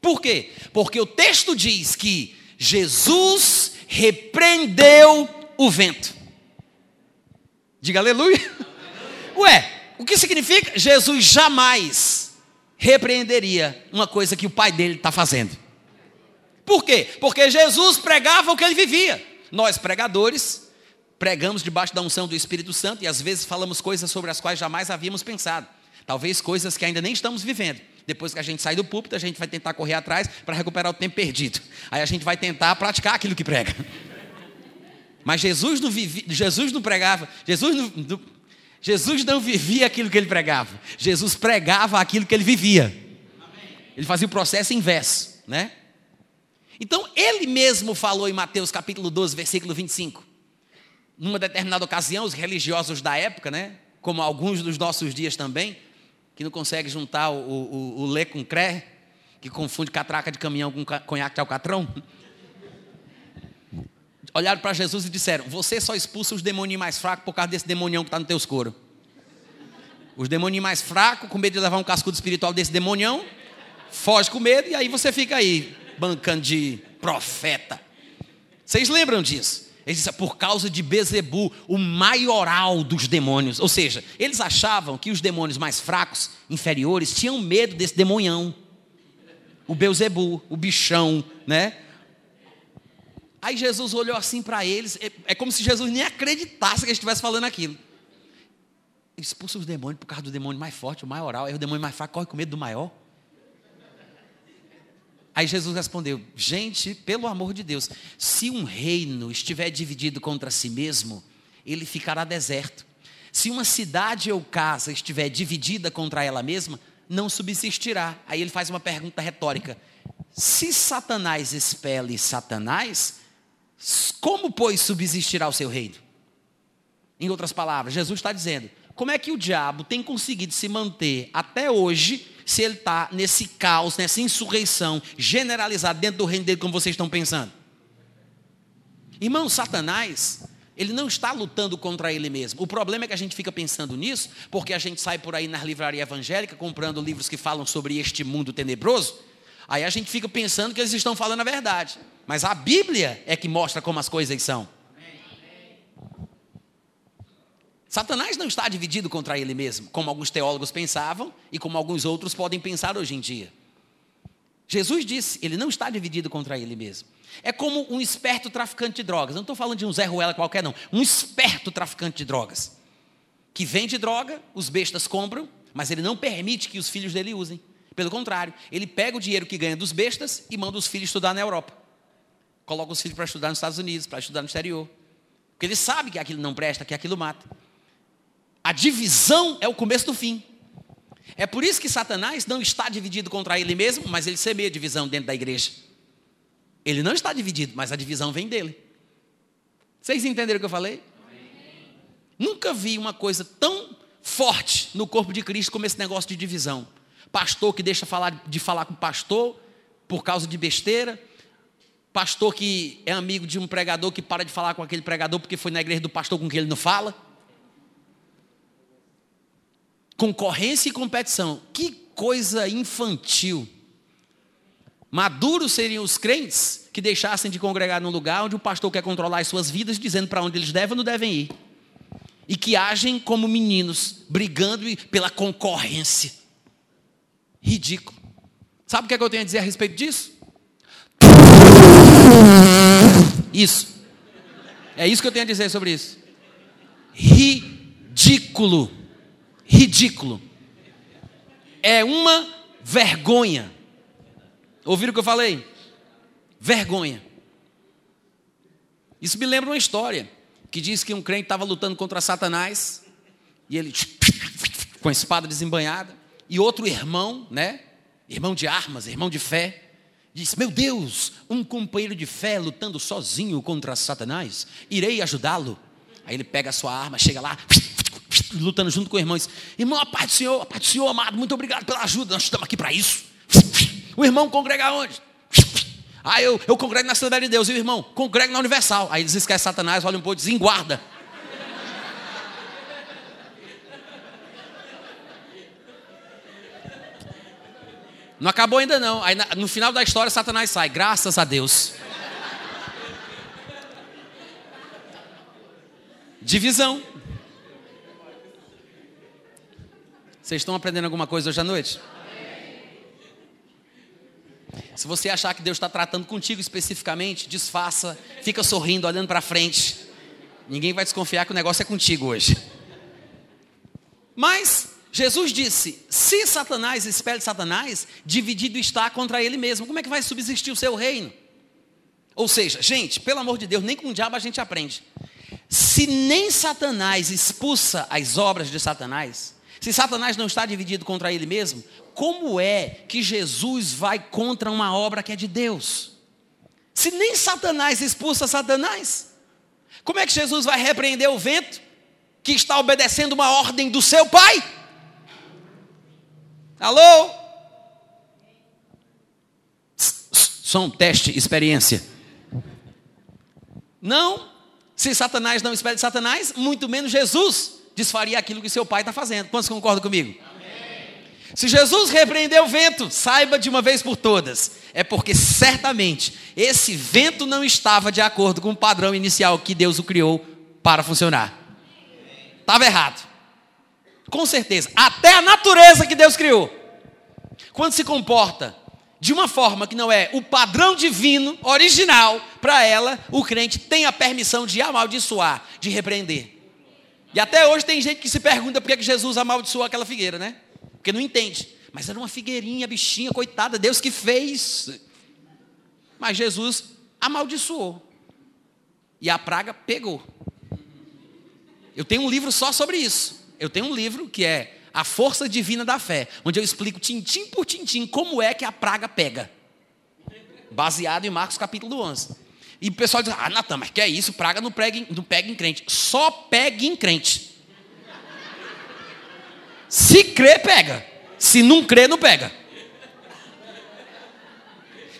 Por quê? Porque o texto diz que Jesus repreendeu o vento. Diga aleluia. Ué, o que significa? Jesus jamais repreenderia uma coisa que o pai dele está fazendo. Por quê? Porque Jesus pregava o que ele vivia. Nós, pregadores, pregamos debaixo da unção do Espírito Santo e às vezes falamos coisas sobre as quais jamais havíamos pensado. Talvez coisas que ainda nem estamos vivendo. Depois que a gente sai do púlpito, a gente vai tentar correr atrás para recuperar o tempo perdido. Aí a gente vai tentar praticar aquilo que prega. Mas Jesus não, vivia, Jesus não pregava, Jesus não, Jesus não vivia aquilo que ele pregava. Jesus pregava aquilo que ele vivia. Ele fazia o processo inverso, né? Então, ele mesmo falou em Mateus capítulo 12, versículo 25 numa determinada ocasião, os religiosos da época, né, como alguns dos nossos dias também, que não conseguem juntar o, o, o lê com cré, que confunde catraca de caminhão com conhaque de alcatrão, olharam para Jesus e disseram: Você só expulsa os demônios mais fracos por causa desse demonião que está no teu escuro. Os demônios mais fracos, com medo de levar um cascudo espiritual desse demonião, foge com medo e aí você fica aí, bancando de profeta. Vocês lembram disso? Ele disse, por causa de Bezebu, o maioral dos demônios. Ou seja, eles achavam que os demônios mais fracos, inferiores, tinham medo desse demonhão. O Beuzebu, o bichão, né? Aí Jesus olhou assim para eles, é, é, como se Jesus nem acreditasse que ele estivesse falando aquilo. Expulsa os demônios por causa do demônio mais forte, o maioral. Aí o demônio mais fraco corre com medo do maior. Aí Jesus respondeu: Gente, pelo amor de Deus, se um reino estiver dividido contra si mesmo, ele ficará deserto. Se uma cidade ou casa estiver dividida contra ela mesma, não subsistirá. Aí ele faz uma pergunta retórica: Se Satanás expele Satanás, como, pois, subsistirá o seu reino? Em outras palavras, Jesus está dizendo: como é que o diabo tem conseguido se manter até hoje se ele está nesse caos, nessa insurreição generalizada dentro do reino dele, como vocês estão pensando? Irmão, Satanás, ele não está lutando contra ele mesmo. O problema é que a gente fica pensando nisso, porque a gente sai por aí na livraria evangélica comprando livros que falam sobre este mundo tenebroso. Aí a gente fica pensando que eles estão falando a verdade. Mas a Bíblia é que mostra como as coisas são. Satanás não está dividido contra ele mesmo, como alguns teólogos pensavam e como alguns outros podem pensar hoje em dia. Jesus disse, ele não está dividido contra ele mesmo. É como um esperto traficante de drogas. não estou falando de um Zé Ruela qualquer, não. Um esperto traficante de drogas. Que vende droga, os bestas compram, mas ele não permite que os filhos dele usem. Pelo contrário, ele pega o dinheiro que ganha dos bestas e manda os filhos estudar na Europa. Coloca os filhos para estudar nos Estados Unidos, para estudar no exterior. Porque ele sabe que aquilo não presta, que aquilo mata. A divisão é o começo do fim. É por isso que Satanás não está dividido contra ele mesmo, mas ele semeia divisão dentro da igreja. Ele não está dividido, mas a divisão vem dele. Vocês entenderam o que eu falei? Nunca vi uma coisa tão forte no corpo de Cristo como esse negócio de divisão. Pastor que deixa falar, de falar com pastor por causa de besteira. Pastor que é amigo de um pregador que para de falar com aquele pregador porque foi na igreja do pastor com quem ele não fala concorrência e competição. Que coisa infantil. Maduros seriam os crentes que deixassem de congregar num lugar onde o pastor quer controlar as suas vidas, dizendo para onde eles devem ou não devem ir. E que agem como meninos, brigando pela concorrência. Ridículo. Sabe o que, é que eu tenho a dizer a respeito disso? Isso. É isso que eu tenho a dizer sobre isso. Ridículo ridículo. É uma vergonha. Ouviram o que eu falei? Vergonha. Isso me lembra uma história que diz que um crente estava lutando contra Satanás e ele com a espada desembanhada e outro irmão, né? Irmão de armas, irmão de fé, Diz: Meu Deus, um companheiro de fé lutando sozinho contra Satanás, irei ajudá-lo. Aí ele pega a sua arma, chega lá, lutando junto com o irmão diz: Irmão, a paz do Senhor, a paz do Senhor, amado, muito obrigado pela ajuda, nós estamos aqui para isso. O irmão congrega onde? Ah, eu, eu congrego na Assembleia de Deus, e o irmão, congrega na Universal. Aí eles esquecem Satanás, olham um pouco e dizem: guarda. Não acabou ainda não. Aí no final da história Satanás sai, graças a Deus. Divisão. Vocês estão aprendendo alguma coisa hoje à noite? Se você achar que Deus está tratando contigo especificamente, disfarça, fica sorrindo, olhando para frente. Ninguém vai desconfiar que o negócio é contigo hoje. Mas Jesus disse: se Satanás espelha Satanás, dividido está contra ele mesmo. Como é que vai subsistir o seu reino? Ou seja, gente, pelo amor de Deus, nem com o diabo a gente aprende. Se nem Satanás expulsa as obras de Satanás, se Satanás não está dividido contra ele mesmo, como é que Jesus vai contra uma obra que é de Deus? Se nem Satanás expulsa Satanás, como é que Jesus vai repreender o vento que está obedecendo uma ordem do seu pai? Alô? Som, teste, experiência. Não. Se Satanás não espera de Satanás, muito menos Jesus desfaria aquilo que seu pai está fazendo. Quantos concordam comigo? Se Jesus repreendeu o vento, saiba de uma vez por todas, é porque certamente esse vento não estava de acordo com o padrão inicial que Deus o criou para funcionar. Estava errado. Com certeza. Até a natureza que Deus criou. Quando se comporta de uma forma que não é o padrão divino, original, para ela, o crente tem a permissão de amaldiçoar, de repreender. E até hoje tem gente que se pergunta por que Jesus amaldiçoou aquela figueira, né? Porque não entende. Mas era uma figueirinha, bichinha, coitada, Deus que fez. Mas Jesus amaldiçoou. E a praga pegou. Eu tenho um livro só sobre isso eu tenho um livro que é A Força Divina da Fé, onde eu explico tintim por tintim como é que a praga pega. Baseado em Marcos capítulo 11. E o pessoal diz: Ah, Natan, mas que é isso? Praga não pega, não pega em crente. Só pega em crente. Se crê, pega. Se não crê, não pega.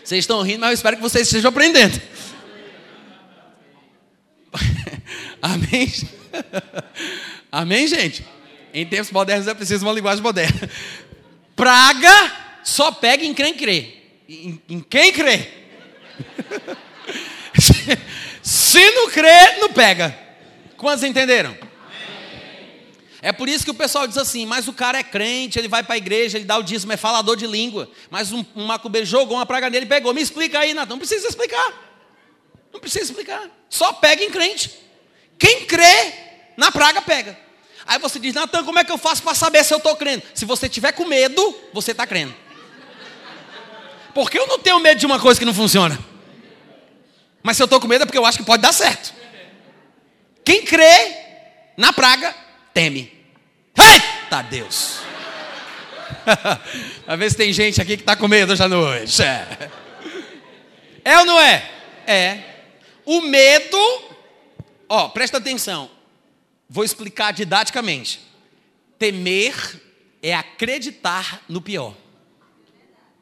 Vocês estão rindo, mas eu espero que vocês estejam aprendendo. Amém? Amém, gente? Em tempos modernos é preciso uma linguagem moderna. Praga só pega em quem crê. Em, em quem crê. Se não crê, não pega. Quantos entenderam? É por isso que o pessoal diz assim, mas o cara é crente, ele vai para a igreja, ele dá o dízimo, é falador de língua. Mas um, um jogou uma praga nele e pegou. Me explica aí, Natan. Não precisa explicar. Não precisa explicar. Só pega em crente. Quem crê na praga pega. Aí você diz, Natan, como é que eu faço para saber se eu estou crendo? Se você tiver com medo, você está crendo. Porque eu não tenho medo de uma coisa que não funciona. Mas se eu estou com medo é porque eu acho que pode dar certo. Quem crê na praga, teme. Eita Deus! Às vezes tem gente aqui que está com medo hoje à noite. É. é ou não é? É. O medo, ó, presta atenção. Vou explicar didaticamente. Temer é acreditar no pior.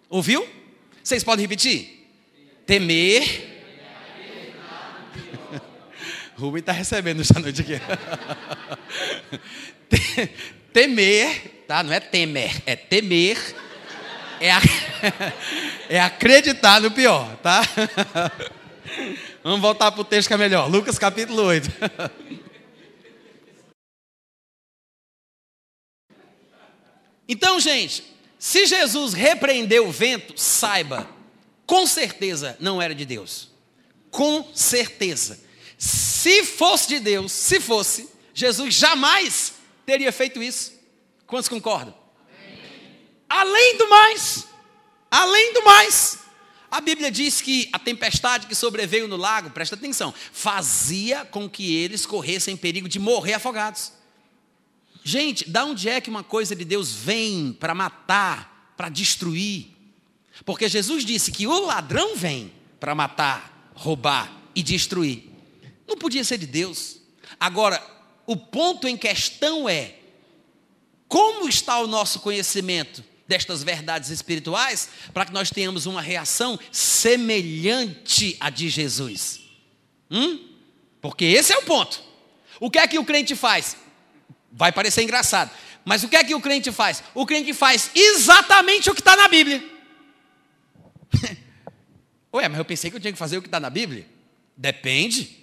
Ouviu? Vocês podem repetir? Temer. Rubem está recebendo essa noite aqui. temer, tá? Não é temer, é temer. É, a... é acreditar no pior, tá? Vamos voltar para o texto que é melhor. Lucas capítulo 8. Então, gente, se Jesus repreendeu o vento, saiba, com certeza não era de Deus. Com certeza. Se fosse de Deus, se fosse, Jesus jamais teria feito isso. Quantos concordam? Além do mais, além do mais, a Bíblia diz que a tempestade que sobreveio no lago, presta atenção, fazia com que eles corressem perigo de morrer afogados. Gente, da onde é que uma coisa de Deus vem para matar, para destruir? Porque Jesus disse que o ladrão vem para matar, roubar e destruir. Não podia ser de Deus. Agora, o ponto em questão é: como está o nosso conhecimento destas verdades espirituais para que nós tenhamos uma reação semelhante à de Jesus? Hum? Porque esse é o ponto. O que é que o crente faz? Vai parecer engraçado, mas o que é que o crente faz? O crente faz exatamente o que está na Bíblia. Ué, mas eu pensei que eu tinha que fazer o que está na Bíblia? Depende.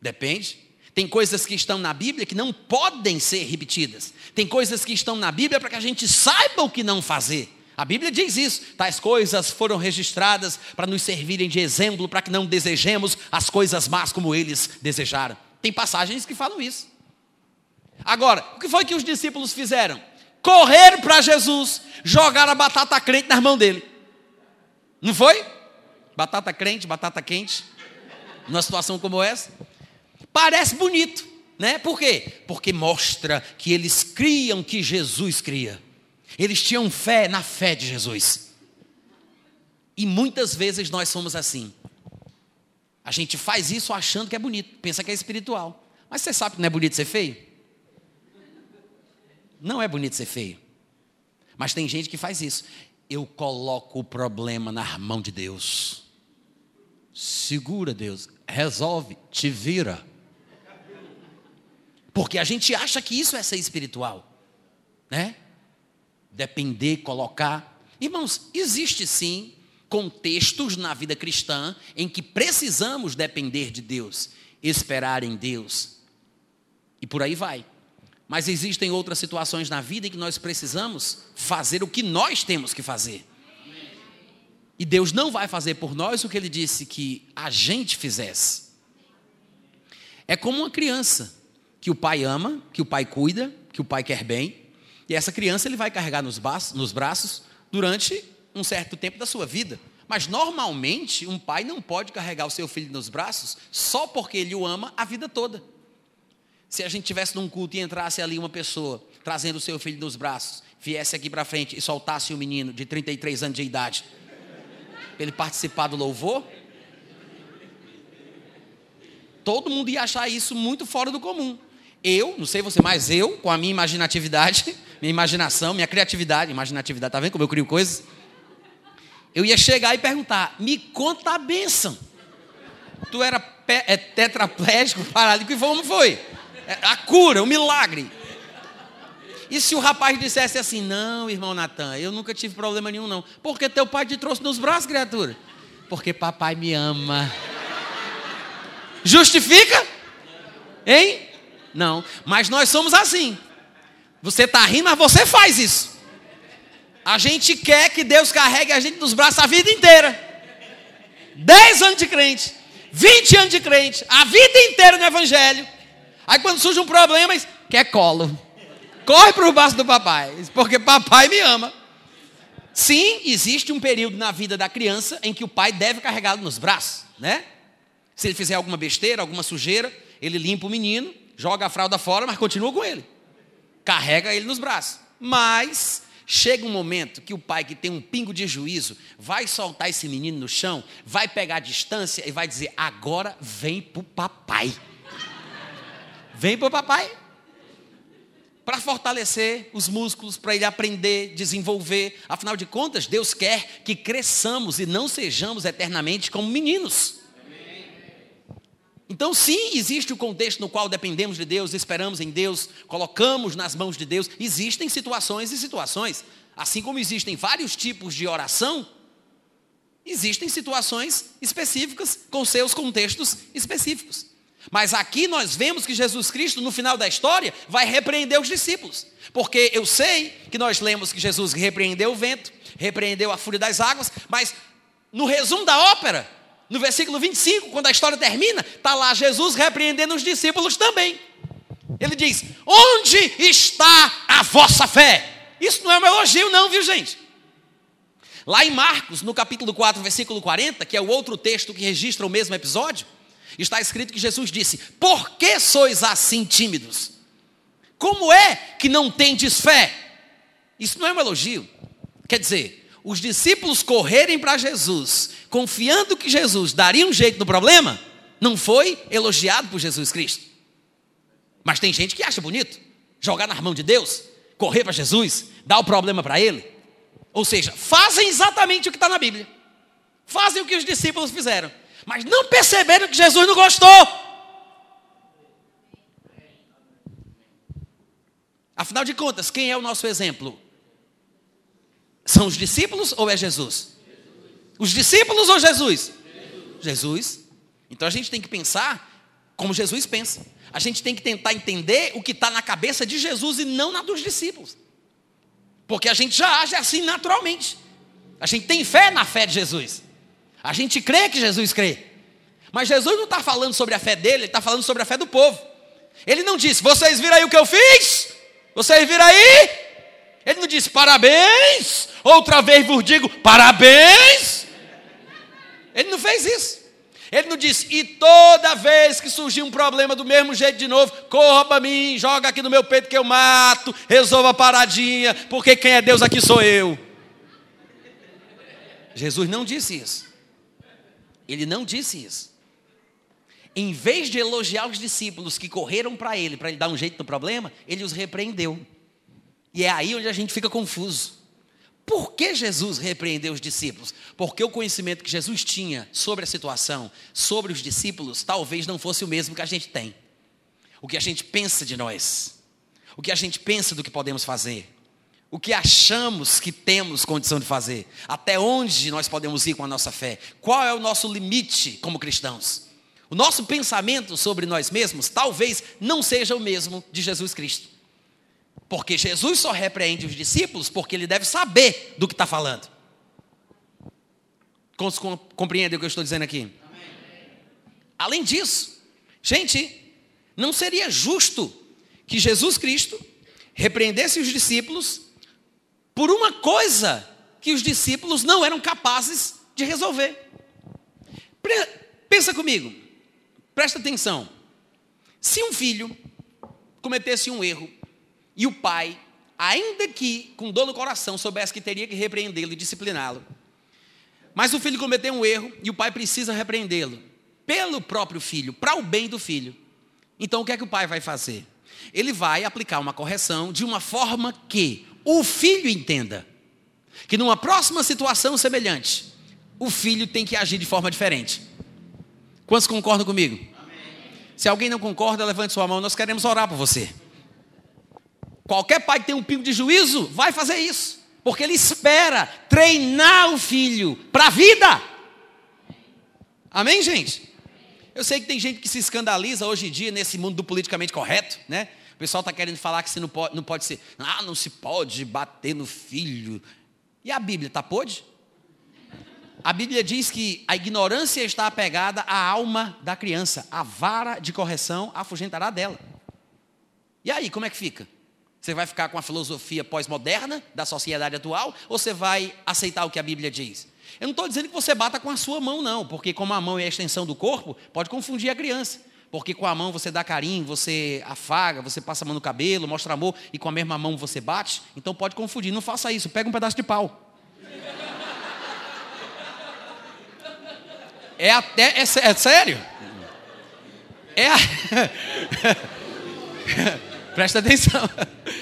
Depende. Tem coisas que estão na Bíblia que não podem ser repetidas. Tem coisas que estão na Bíblia para que a gente saiba o que não fazer. A Bíblia diz isso. Tais coisas foram registradas para nos servirem de exemplo, para que não desejemos as coisas más como eles desejaram. Tem passagens que falam isso. Agora, o que foi que os discípulos fizeram? Correram para Jesus, jogaram a batata crente nas mãos dele. Não foi? Batata crente, batata quente. Numa situação como essa. Parece bonito, né? Por quê? Porque mostra que eles criam que Jesus cria. Eles tinham fé na fé de Jesus. E muitas vezes nós somos assim. A gente faz isso achando que é bonito, pensa que é espiritual. Mas você sabe que não é bonito ser feio? Não é bonito ser feio. Mas tem gente que faz isso. Eu coloco o problema na mão de Deus. Segura, Deus. Resolve, te vira. Porque a gente acha que isso é ser espiritual, né? Depender, colocar. Irmãos, existe sim contextos na vida cristã em que precisamos depender de Deus, esperar em Deus. E por aí vai. Mas existem outras situações na vida em que nós precisamos fazer o que nós temos que fazer. E Deus não vai fazer por nós o que ele disse que a gente fizesse. É como uma criança que o pai ama, que o pai cuida, que o pai quer bem, e essa criança ele vai carregar nos, braços, nos braços durante um certo tempo da sua vida. Mas normalmente um pai não pode carregar o seu filho nos braços só porque ele o ama a vida toda. Se a gente tivesse num culto e entrasse ali uma pessoa trazendo o seu filho nos braços, viesse aqui para frente e soltasse um menino de 33 anos de idade, para ele participar do louvor, todo mundo ia achar isso muito fora do comum. Eu, não sei você, mas eu, com a minha imaginatividade, minha imaginação, minha criatividade, imaginatividade, tá vendo como eu crio coisas? Eu ia chegar e perguntar: me conta a bênção. Tu era é, tetraplégico, paralítico, e como foi? É, a cura, o milagre. E se o rapaz dissesse assim: Não, irmão Natan, eu nunca tive problema nenhum, não. Porque teu pai te trouxe nos braços, criatura? Porque papai me ama. Justifica? Hein? Não, mas nós somos assim. Você está rindo, mas você faz isso. A gente quer que Deus carregue a gente nos braços a vida inteira. 10 anos de crente, 20 anos de crente, a vida inteira no Evangelho. Aí quando surge um problema, quer colo. Corre para o braço do papai, porque papai me ama. Sim, existe um período na vida da criança em que o pai deve carregá-lo nos braços, né? Se ele fizer alguma besteira, alguma sujeira, ele limpa o menino joga a fralda fora, mas continua com ele. Carrega ele nos braços. Mas chega um momento que o pai, que tem um pingo de juízo, vai soltar esse menino no chão, vai pegar a distância e vai dizer: agora vem para o papai. Vem para o papai. Para fortalecer os músculos, para ele aprender, desenvolver. Afinal de contas, Deus quer que cresçamos e não sejamos eternamente como meninos. Então, sim, existe o contexto no qual dependemos de Deus, esperamos em Deus, colocamos nas mãos de Deus. Existem situações e situações. Assim como existem vários tipos de oração, existem situações específicas com seus contextos específicos. Mas aqui nós vemos que Jesus Cristo, no final da história, vai repreender os discípulos. Porque eu sei que nós lemos que Jesus repreendeu o vento, repreendeu a fúria das águas, mas no resumo da ópera, no versículo 25, quando a história termina, está lá Jesus repreendendo os discípulos também. Ele diz: Onde está a vossa fé? Isso não é um elogio, não, viu gente? Lá em Marcos, no capítulo 4, versículo 40, que é o outro texto que registra o mesmo episódio, está escrito que Jesus disse: Por que sois assim tímidos? Como é que não tendes fé? Isso não é um elogio. Quer dizer, os discípulos correrem para Jesus, confiando que Jesus daria um jeito no problema, não foi elogiado por Jesus Cristo. Mas tem gente que acha bonito jogar nas mãos de Deus, correr para Jesus, dar o problema para Ele. Ou seja, fazem exatamente o que está na Bíblia, fazem o que os discípulos fizeram, mas não perceberam que Jesus não gostou. Afinal de contas, quem é o nosso exemplo? São os discípulos ou é Jesus? Os discípulos ou Jesus? Jesus? Jesus. Então a gente tem que pensar como Jesus pensa. A gente tem que tentar entender o que está na cabeça de Jesus e não na dos discípulos. Porque a gente já age assim naturalmente. A gente tem fé na fé de Jesus. A gente crê que Jesus crê. Mas Jesus não está falando sobre a fé dele, ele está falando sobre a fé do povo. Ele não disse, vocês viram aí o que eu fiz? Vocês viram aí? Ele não disse parabéns, outra vez vos digo parabéns. Ele não fez isso. Ele não disse, e toda vez que surgir um problema do mesmo jeito de novo, corra para mim, joga aqui no meu peito que eu mato, resolva a paradinha, porque quem é Deus aqui sou eu. Jesus não disse isso. Ele não disse isso. Em vez de elogiar os discípulos que correram para ele, para ele dar um jeito no problema, ele os repreendeu. E é aí onde a gente fica confuso. Por que Jesus repreendeu os discípulos? Porque o conhecimento que Jesus tinha sobre a situação, sobre os discípulos, talvez não fosse o mesmo que a gente tem. O que a gente pensa de nós, o que a gente pensa do que podemos fazer, o que achamos que temos condição de fazer, até onde nós podemos ir com a nossa fé, qual é o nosso limite como cristãos. O nosso pensamento sobre nós mesmos talvez não seja o mesmo de Jesus Cristo. Porque Jesus só repreende os discípulos porque ele deve saber do que está falando. Compreendem o que eu estou dizendo aqui? Amém. Além disso, gente, não seria justo que Jesus Cristo repreendesse os discípulos por uma coisa que os discípulos não eram capazes de resolver. Pensa comigo, Presta atenção. Se um filho cometesse um erro e o pai, ainda que com dor no coração, soubesse que teria que repreendê-lo e discipliná-lo, mas o filho cometeu um erro e o pai precisa repreendê-lo pelo próprio filho, para o bem do filho. Então o que é que o pai vai fazer? Ele vai aplicar uma correção de uma forma que o filho entenda que numa próxima situação semelhante, o filho tem que agir de forma diferente. Quantos concordam comigo? Amém. Se alguém não concorda, levante sua mão, nós queremos orar por você. Qualquer pai que tem um pingo de juízo, vai fazer isso, porque ele espera treinar o filho para a vida. Amém, gente? Eu sei que tem gente que se escandaliza hoje em dia nesse mundo do politicamente correto, né? O pessoal está querendo falar que se não pode, não pode ser, ah, não se pode bater no filho. E a Bíblia, tá pode? A Bíblia diz que a ignorância está apegada à alma da criança. A vara de correção afugentará dela. E aí, como é que fica? Você vai ficar com a filosofia pós-moderna da sociedade atual ou você vai aceitar o que a Bíblia diz? Eu não estou dizendo que você bata com a sua mão, não, porque como a mão é a extensão do corpo, pode confundir a criança. Porque com a mão você dá carinho, você afaga, você passa a mão no cabelo, mostra amor, e com a mesma mão você bate, então pode confundir. Não faça isso, pega um pedaço de pau. É até. É, é sério? É. Presta atenção.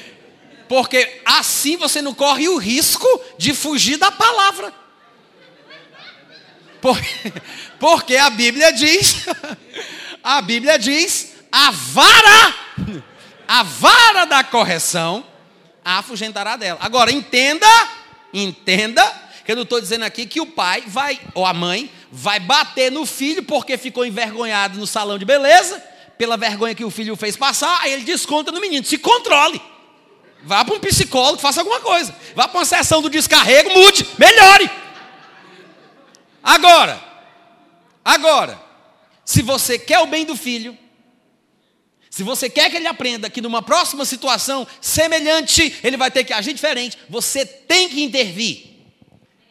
Porque assim você não corre o risco de fugir da palavra. Porque, porque a Bíblia diz, a Bíblia diz, a vara, a vara da correção afugentará dela. Agora entenda, entenda que eu não estou dizendo aqui que o pai vai, ou a mãe, vai bater no filho porque ficou envergonhado no salão de beleza, pela vergonha que o filho fez passar, aí ele desconta no menino. Se controle. Vá para um psicólogo, faça alguma coisa. Vá para uma sessão do descarrego, mude, melhore. Agora, agora, se você quer o bem do filho, se você quer que ele aprenda que numa próxima situação semelhante, ele vai ter que agir diferente, você tem que intervir.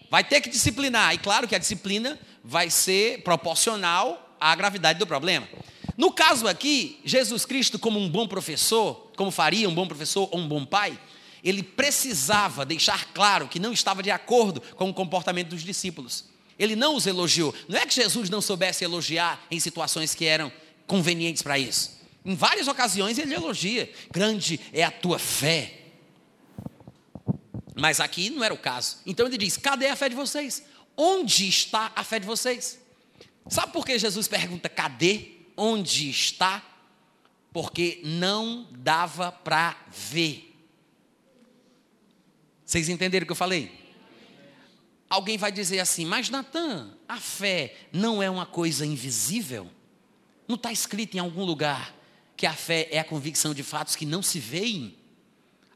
Vai ter que disciplinar. E claro que a disciplina vai ser proporcional à gravidade do problema. No caso aqui, Jesus Cristo, como um bom professor, como faria um bom professor ou um bom pai, ele precisava deixar claro que não estava de acordo com o comportamento dos discípulos. Ele não os elogiou. Não é que Jesus não soubesse elogiar em situações que eram convenientes para isso. Em várias ocasiões ele elogia: grande é a tua fé. Mas aqui não era o caso. Então ele diz: cadê a fé de vocês? Onde está a fé de vocês? Sabe por que Jesus pergunta: cadê? Onde está? Porque não dava para ver. Vocês entenderam o que eu falei? Alguém vai dizer assim, mas Natan, a fé não é uma coisa invisível? Não está escrito em algum lugar que a fé é a convicção de fatos que não se veem?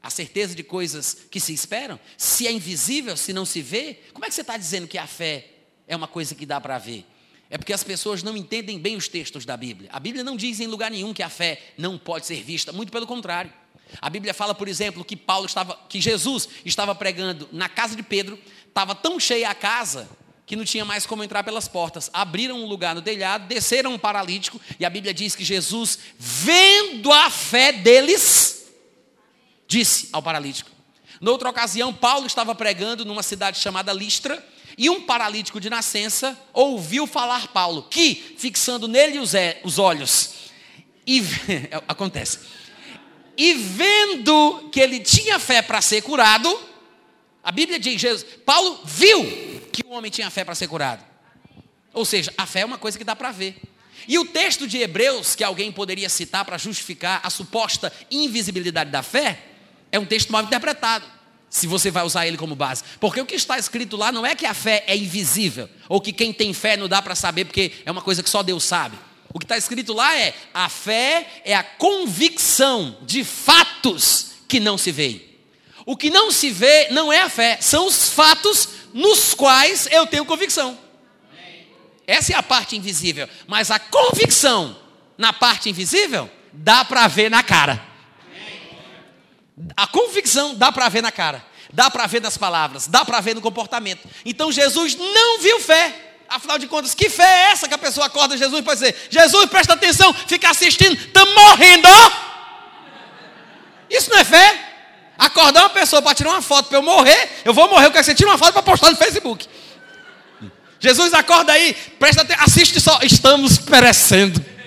A certeza de coisas que se esperam? Se é invisível, se não se vê, como é que você está dizendo que a fé é uma coisa que dá para ver? É porque as pessoas não entendem bem os textos da Bíblia. A Bíblia não diz em lugar nenhum que a fé não pode ser vista, muito pelo contrário. A Bíblia fala, por exemplo, que Paulo estava, que Jesus estava pregando na casa de Pedro, estava tão cheia a casa que não tinha mais como entrar pelas portas. Abriram um lugar no telhado, desceram um paralítico, e a Bíblia diz que Jesus, vendo a fé deles, disse ao paralítico. Noutra ocasião, Paulo estava pregando numa cidade chamada Listra, e um paralítico de nascença ouviu falar Paulo, que, fixando nele os, os olhos, e acontece e vendo que ele tinha fé para ser curado, a Bíblia diz, Jesus, Paulo viu que o homem tinha fé para ser curado. Ou seja, a fé é uma coisa que dá para ver. E o texto de Hebreus, que alguém poderia citar para justificar a suposta invisibilidade da fé, é um texto mal interpretado, se você vai usar ele como base. Porque o que está escrito lá não é que a fé é invisível, ou que quem tem fé não dá para saber, porque é uma coisa que só Deus sabe. O que está escrito lá é: a fé é a convicção de fatos que não se veem. O que não se vê não é a fé, são os fatos nos quais eu tenho convicção. Essa é a parte invisível. Mas a convicção na parte invisível dá para ver na cara. A convicção dá para ver na cara, dá para ver nas palavras, dá para ver no comportamento. Então Jesus não viu fé. Afinal de contas, que fé é essa que a pessoa acorda Jesus para dizer: Jesus, presta atenção, fica assistindo, estamos morrendo. Isso não é fé? Acordar uma pessoa para tirar uma foto para eu morrer, eu vou morrer, eu quero que você tire uma foto para postar no Facebook. Jesus, acorda aí, presta atenção, assiste só, estamos perecendo.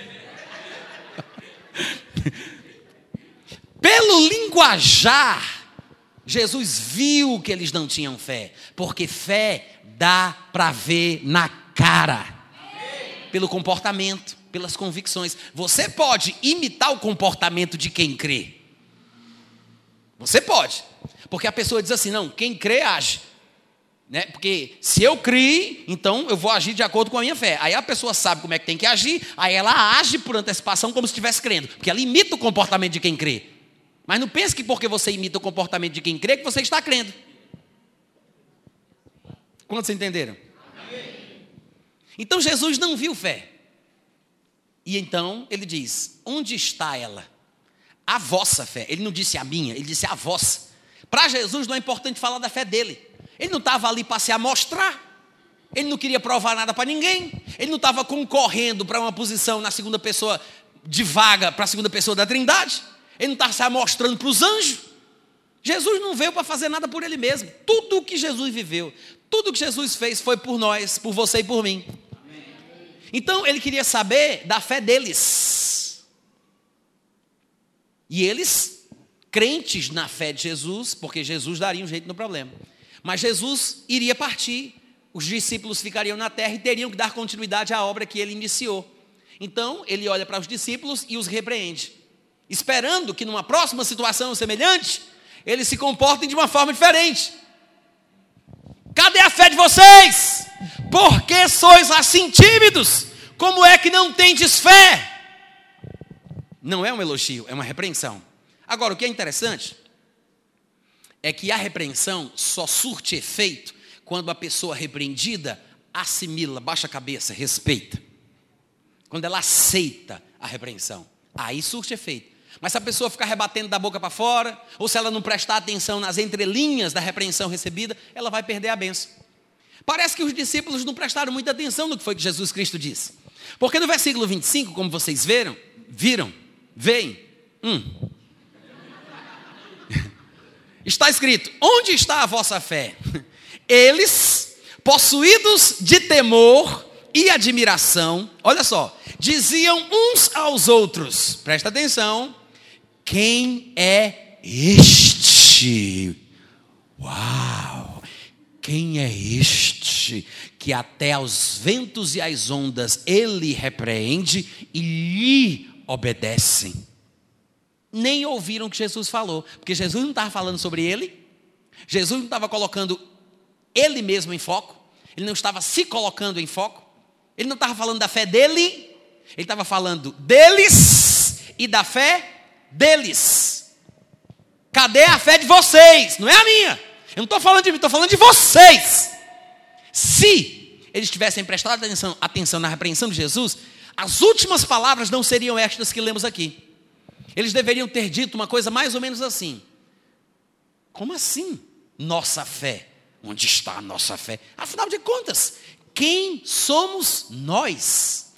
Pelo linguajar, Jesus viu que eles não tinham fé, porque fé dá para ver na cara, pelo comportamento, pelas convicções. Você pode imitar o comportamento de quem crê. Você pode, porque a pessoa diz assim: não, quem crê age. Né? Porque se eu criei, então eu vou agir de acordo com a minha fé. Aí a pessoa sabe como é que tem que agir, aí ela age por antecipação como se estivesse crendo, porque ela imita o comportamento de quem crê. Mas não pense que porque você imita o comportamento de quem crê, que você está crendo. Quantos entenderam? Então Jesus não viu fé. E então ele diz: Onde está ela? A vossa fé. Ele não disse a minha, ele disse a vossa. Para Jesus não é importante falar da fé dele. Ele não estava ali para se amostrar. Ele não queria provar nada para ninguém. Ele não estava concorrendo para uma posição na segunda pessoa de vaga para a segunda pessoa da Trindade. Ele não estava se amostrando para os anjos. Jesus não veio para fazer nada por ele mesmo. Tudo o que Jesus viveu, tudo que Jesus fez foi por nós, por você e por mim. Então ele queria saber da fé deles. E eles, crentes na fé de Jesus, porque Jesus daria um jeito no problema. Mas Jesus iria partir, os discípulos ficariam na terra e teriam que dar continuidade à obra que ele iniciou. Então ele olha para os discípulos e os repreende, esperando que numa próxima situação semelhante, eles se comportem de uma forma diferente. Cadê a fé de vocês? Por que sois assim tímidos? Como é que não tendes fé? Não é um elogio, é uma repreensão. Agora, o que é interessante é que a repreensão só surte efeito quando a pessoa repreendida assimila, baixa a cabeça, respeita. Quando ela aceita a repreensão, aí surte efeito. Mas se a pessoa ficar rebatendo da boca para fora, ou se ela não prestar atenção nas entrelinhas da repreensão recebida, ela vai perder a benção. Parece que os discípulos não prestaram muita atenção no que foi que Jesus Cristo disse. Porque no versículo 25, como vocês viram, viram, veem, hum. Está escrito: Onde está a vossa fé? Eles, possuídos de temor e admiração, olha só, diziam uns aos outros: Presta atenção, quem é este? Uau! Quem é este que até aos ventos e às ondas ele repreende e lhe obedecem? Nem ouviram o que Jesus falou, porque Jesus não estava falando sobre ele, Jesus não estava colocando ele mesmo em foco, ele não estava se colocando em foco, ele não estava falando da fé dele, ele estava falando deles e da fé deles. Cadê a fé de vocês? Não é a minha. Eu não estou falando de mim, estou falando de vocês. Se eles tivessem prestado atenção, atenção na repreensão de Jesus, as últimas palavras não seriam estas que lemos aqui. Eles deveriam ter dito uma coisa mais ou menos assim: Como assim? Nossa fé. Onde está a nossa fé? Afinal de contas, quem somos nós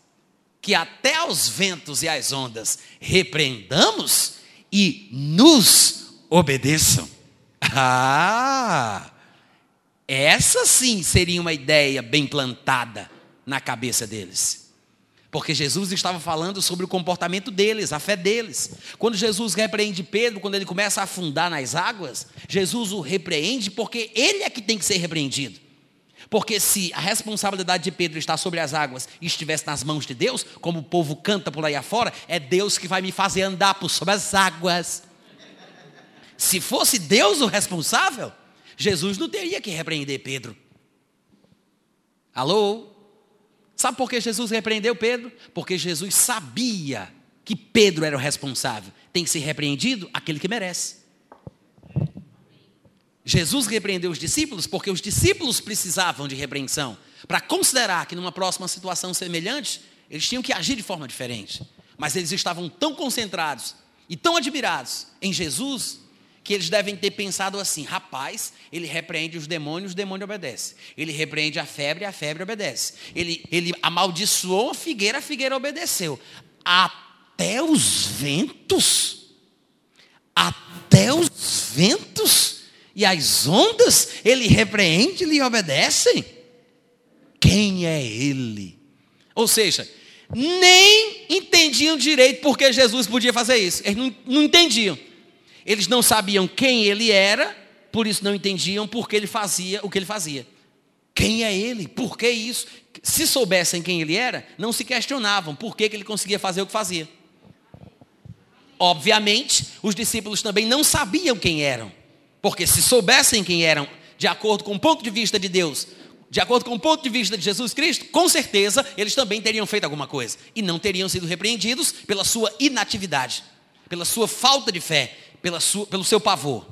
que até aos ventos e às ondas repreendamos e nos obedeçam? Ah! Essa sim seria uma ideia bem plantada na cabeça deles. Porque Jesus estava falando sobre o comportamento deles, a fé deles. Quando Jesus repreende Pedro, quando ele começa a afundar nas águas, Jesus o repreende porque ele é que tem que ser repreendido. Porque se a responsabilidade de Pedro está sobre as águas e estivesse nas mãos de Deus, como o povo canta por aí afora, é Deus que vai me fazer andar por sobre as águas. Se fosse Deus o responsável, Jesus não teria que repreender Pedro. Alô? Sabe por que Jesus repreendeu Pedro? Porque Jesus sabia que Pedro era o responsável. Tem que ser repreendido aquele que merece. Jesus repreendeu os discípulos porque os discípulos precisavam de repreensão. Para considerar que numa próxima situação semelhante, eles tinham que agir de forma diferente. Mas eles estavam tão concentrados e tão admirados em Jesus que eles devem ter pensado assim: rapaz, ele repreende os demônios, o demônio obedece. Ele repreende a febre, a febre obedece. Ele, ele amaldiçoou a figueira, a figueira obedeceu. Até os ventos, até os ventos e as ondas, ele repreende e lhe obedecem. Quem é ele? Ou seja, nem entendiam direito porque Jesus podia fazer isso. Eles não, não entendiam. Eles não sabiam quem ele era, por isso não entendiam por que ele fazia o que ele fazia. Quem é ele? Por que isso? Se soubessem quem ele era, não se questionavam por que, que ele conseguia fazer o que fazia. Obviamente, os discípulos também não sabiam quem eram, porque se soubessem quem eram, de acordo com o ponto de vista de Deus, de acordo com o ponto de vista de Jesus Cristo, com certeza eles também teriam feito alguma coisa e não teriam sido repreendidos pela sua inatividade, pela sua falta de fé, pela sua, pelo seu pavor.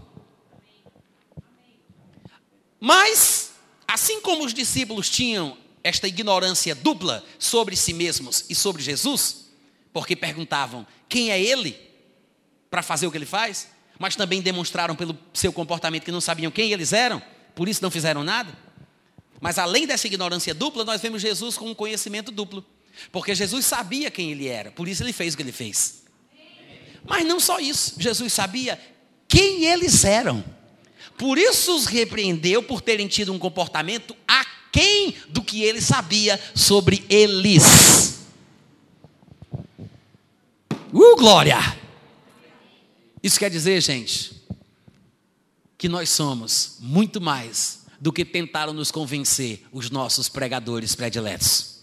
Mas, assim como os discípulos tinham esta ignorância dupla sobre si mesmos e sobre Jesus, porque perguntavam quem é ele para fazer o que ele faz, mas também demonstraram pelo seu comportamento que não sabiam quem eles eram, por isso não fizeram nada. Mas além dessa ignorância dupla, nós vemos Jesus com um conhecimento duplo, porque Jesus sabia quem ele era, por isso ele fez o que ele fez. Mas não só isso, Jesus sabia quem eles eram. Por isso os repreendeu por terem tido um comportamento aquém do que ele sabia sobre eles. Uh, glória! Isso quer dizer, gente, que nós somos muito mais do que tentaram nos convencer os nossos pregadores prediletos.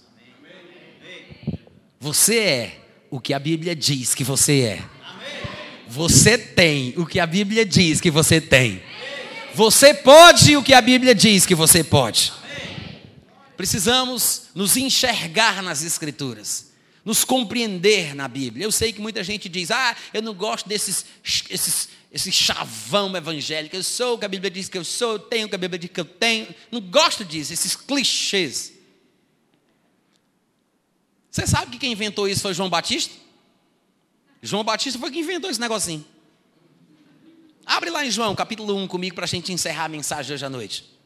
Você é o que a Bíblia diz que você é. Você tem o que a Bíblia diz que você tem. Você pode o que a Bíblia diz que você pode. Precisamos nos enxergar nas Escrituras, nos compreender na Bíblia. Eu sei que muita gente diz: ah, eu não gosto desses esses, esse chavão evangélico. Eu sou o que a Bíblia diz que eu sou, eu tenho o que a Bíblia diz que eu tenho. Não gosto disso, esses clichês. Você sabe que quem inventou isso foi João Batista? João Batista foi quem inventou esse negocinho. Abre lá em João, capítulo 1 comigo para a gente encerrar a mensagem hoje à noite.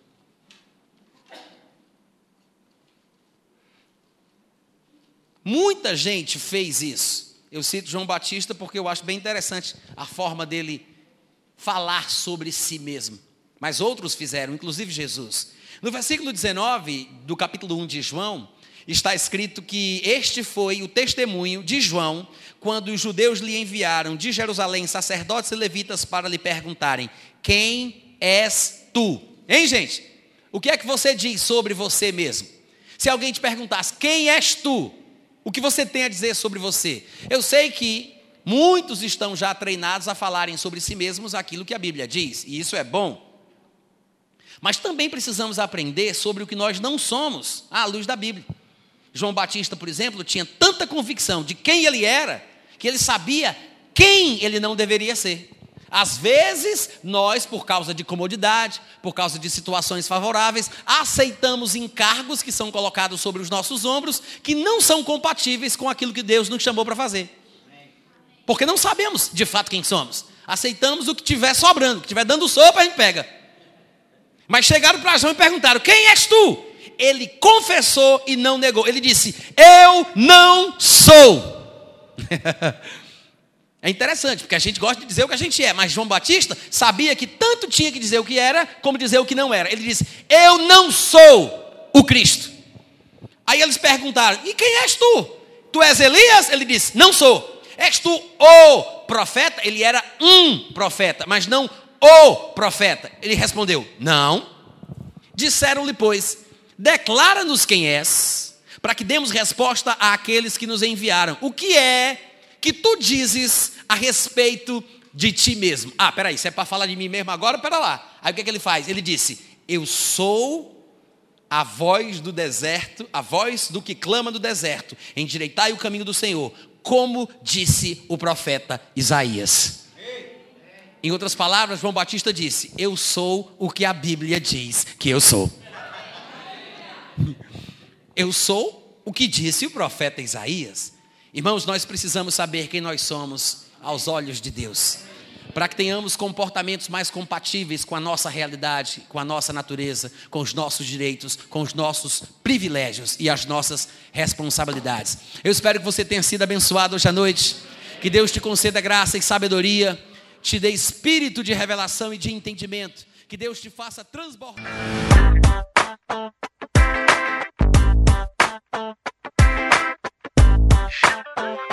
Muita gente fez isso. Eu cito João Batista porque eu acho bem interessante a forma dele falar sobre si mesmo, mas outros fizeram, inclusive Jesus. No versículo 19 do capítulo 1 de João, está escrito que este foi o testemunho de João quando os judeus lhe enviaram de Jerusalém sacerdotes e levitas para lhe perguntarem: Quem és tu? Hein, gente? O que é que você diz sobre você mesmo? Se alguém te perguntasse: Quem és tu? O que você tem a dizer sobre você? Eu sei que muitos estão já treinados a falarem sobre si mesmos aquilo que a Bíblia diz, e isso é bom. Mas também precisamos aprender sobre o que nós não somos à luz da Bíblia. João Batista, por exemplo, tinha tanta convicção de quem ele era, que ele sabia quem ele não deveria ser. Às vezes, nós, por causa de comodidade, por causa de situações favoráveis, aceitamos encargos que são colocados sobre os nossos ombros, que não são compatíveis com aquilo que Deus nos chamou para fazer. Porque não sabemos de fato quem somos. Aceitamos o que tiver sobrando, o que tiver dando sopa, a gente pega. Mas chegaram para João e perguntaram: Quem és tu? ele confessou e não negou. Ele disse: Eu não sou. é interessante, porque a gente gosta de dizer o que a gente é, mas João Batista sabia que tanto tinha que dizer o que era, como dizer o que não era. Ele disse: Eu não sou o Cristo. Aí eles perguntaram: E quem és tu? Tu és Elias? Ele disse: Não sou. És tu o profeta? Ele era um profeta, mas não o profeta. Ele respondeu: Não. Disseram-lhe, pois, Declara-nos quem és, para que demos resposta àqueles que nos enviaram. O que é que tu dizes a respeito de ti mesmo? Ah, peraí, se é para falar de mim mesmo agora, pera lá. Aí o que, é que ele faz? Ele disse: Eu sou a voz do deserto, a voz do que clama do deserto, endireitai o caminho do Senhor, como disse o profeta Isaías. Em outras palavras, João Batista disse: Eu sou o que a Bíblia diz que eu sou. Eu sou o que disse o profeta Isaías. Irmãos, nós precisamos saber quem nós somos aos olhos de Deus, para que tenhamos comportamentos mais compatíveis com a nossa realidade, com a nossa natureza, com os nossos direitos, com os nossos privilégios e as nossas responsabilidades. Eu espero que você tenha sido abençoado hoje à noite, que Deus te conceda graça e sabedoria, te dê espírito de revelação e de entendimento, que Deus te faça transbordar. shut the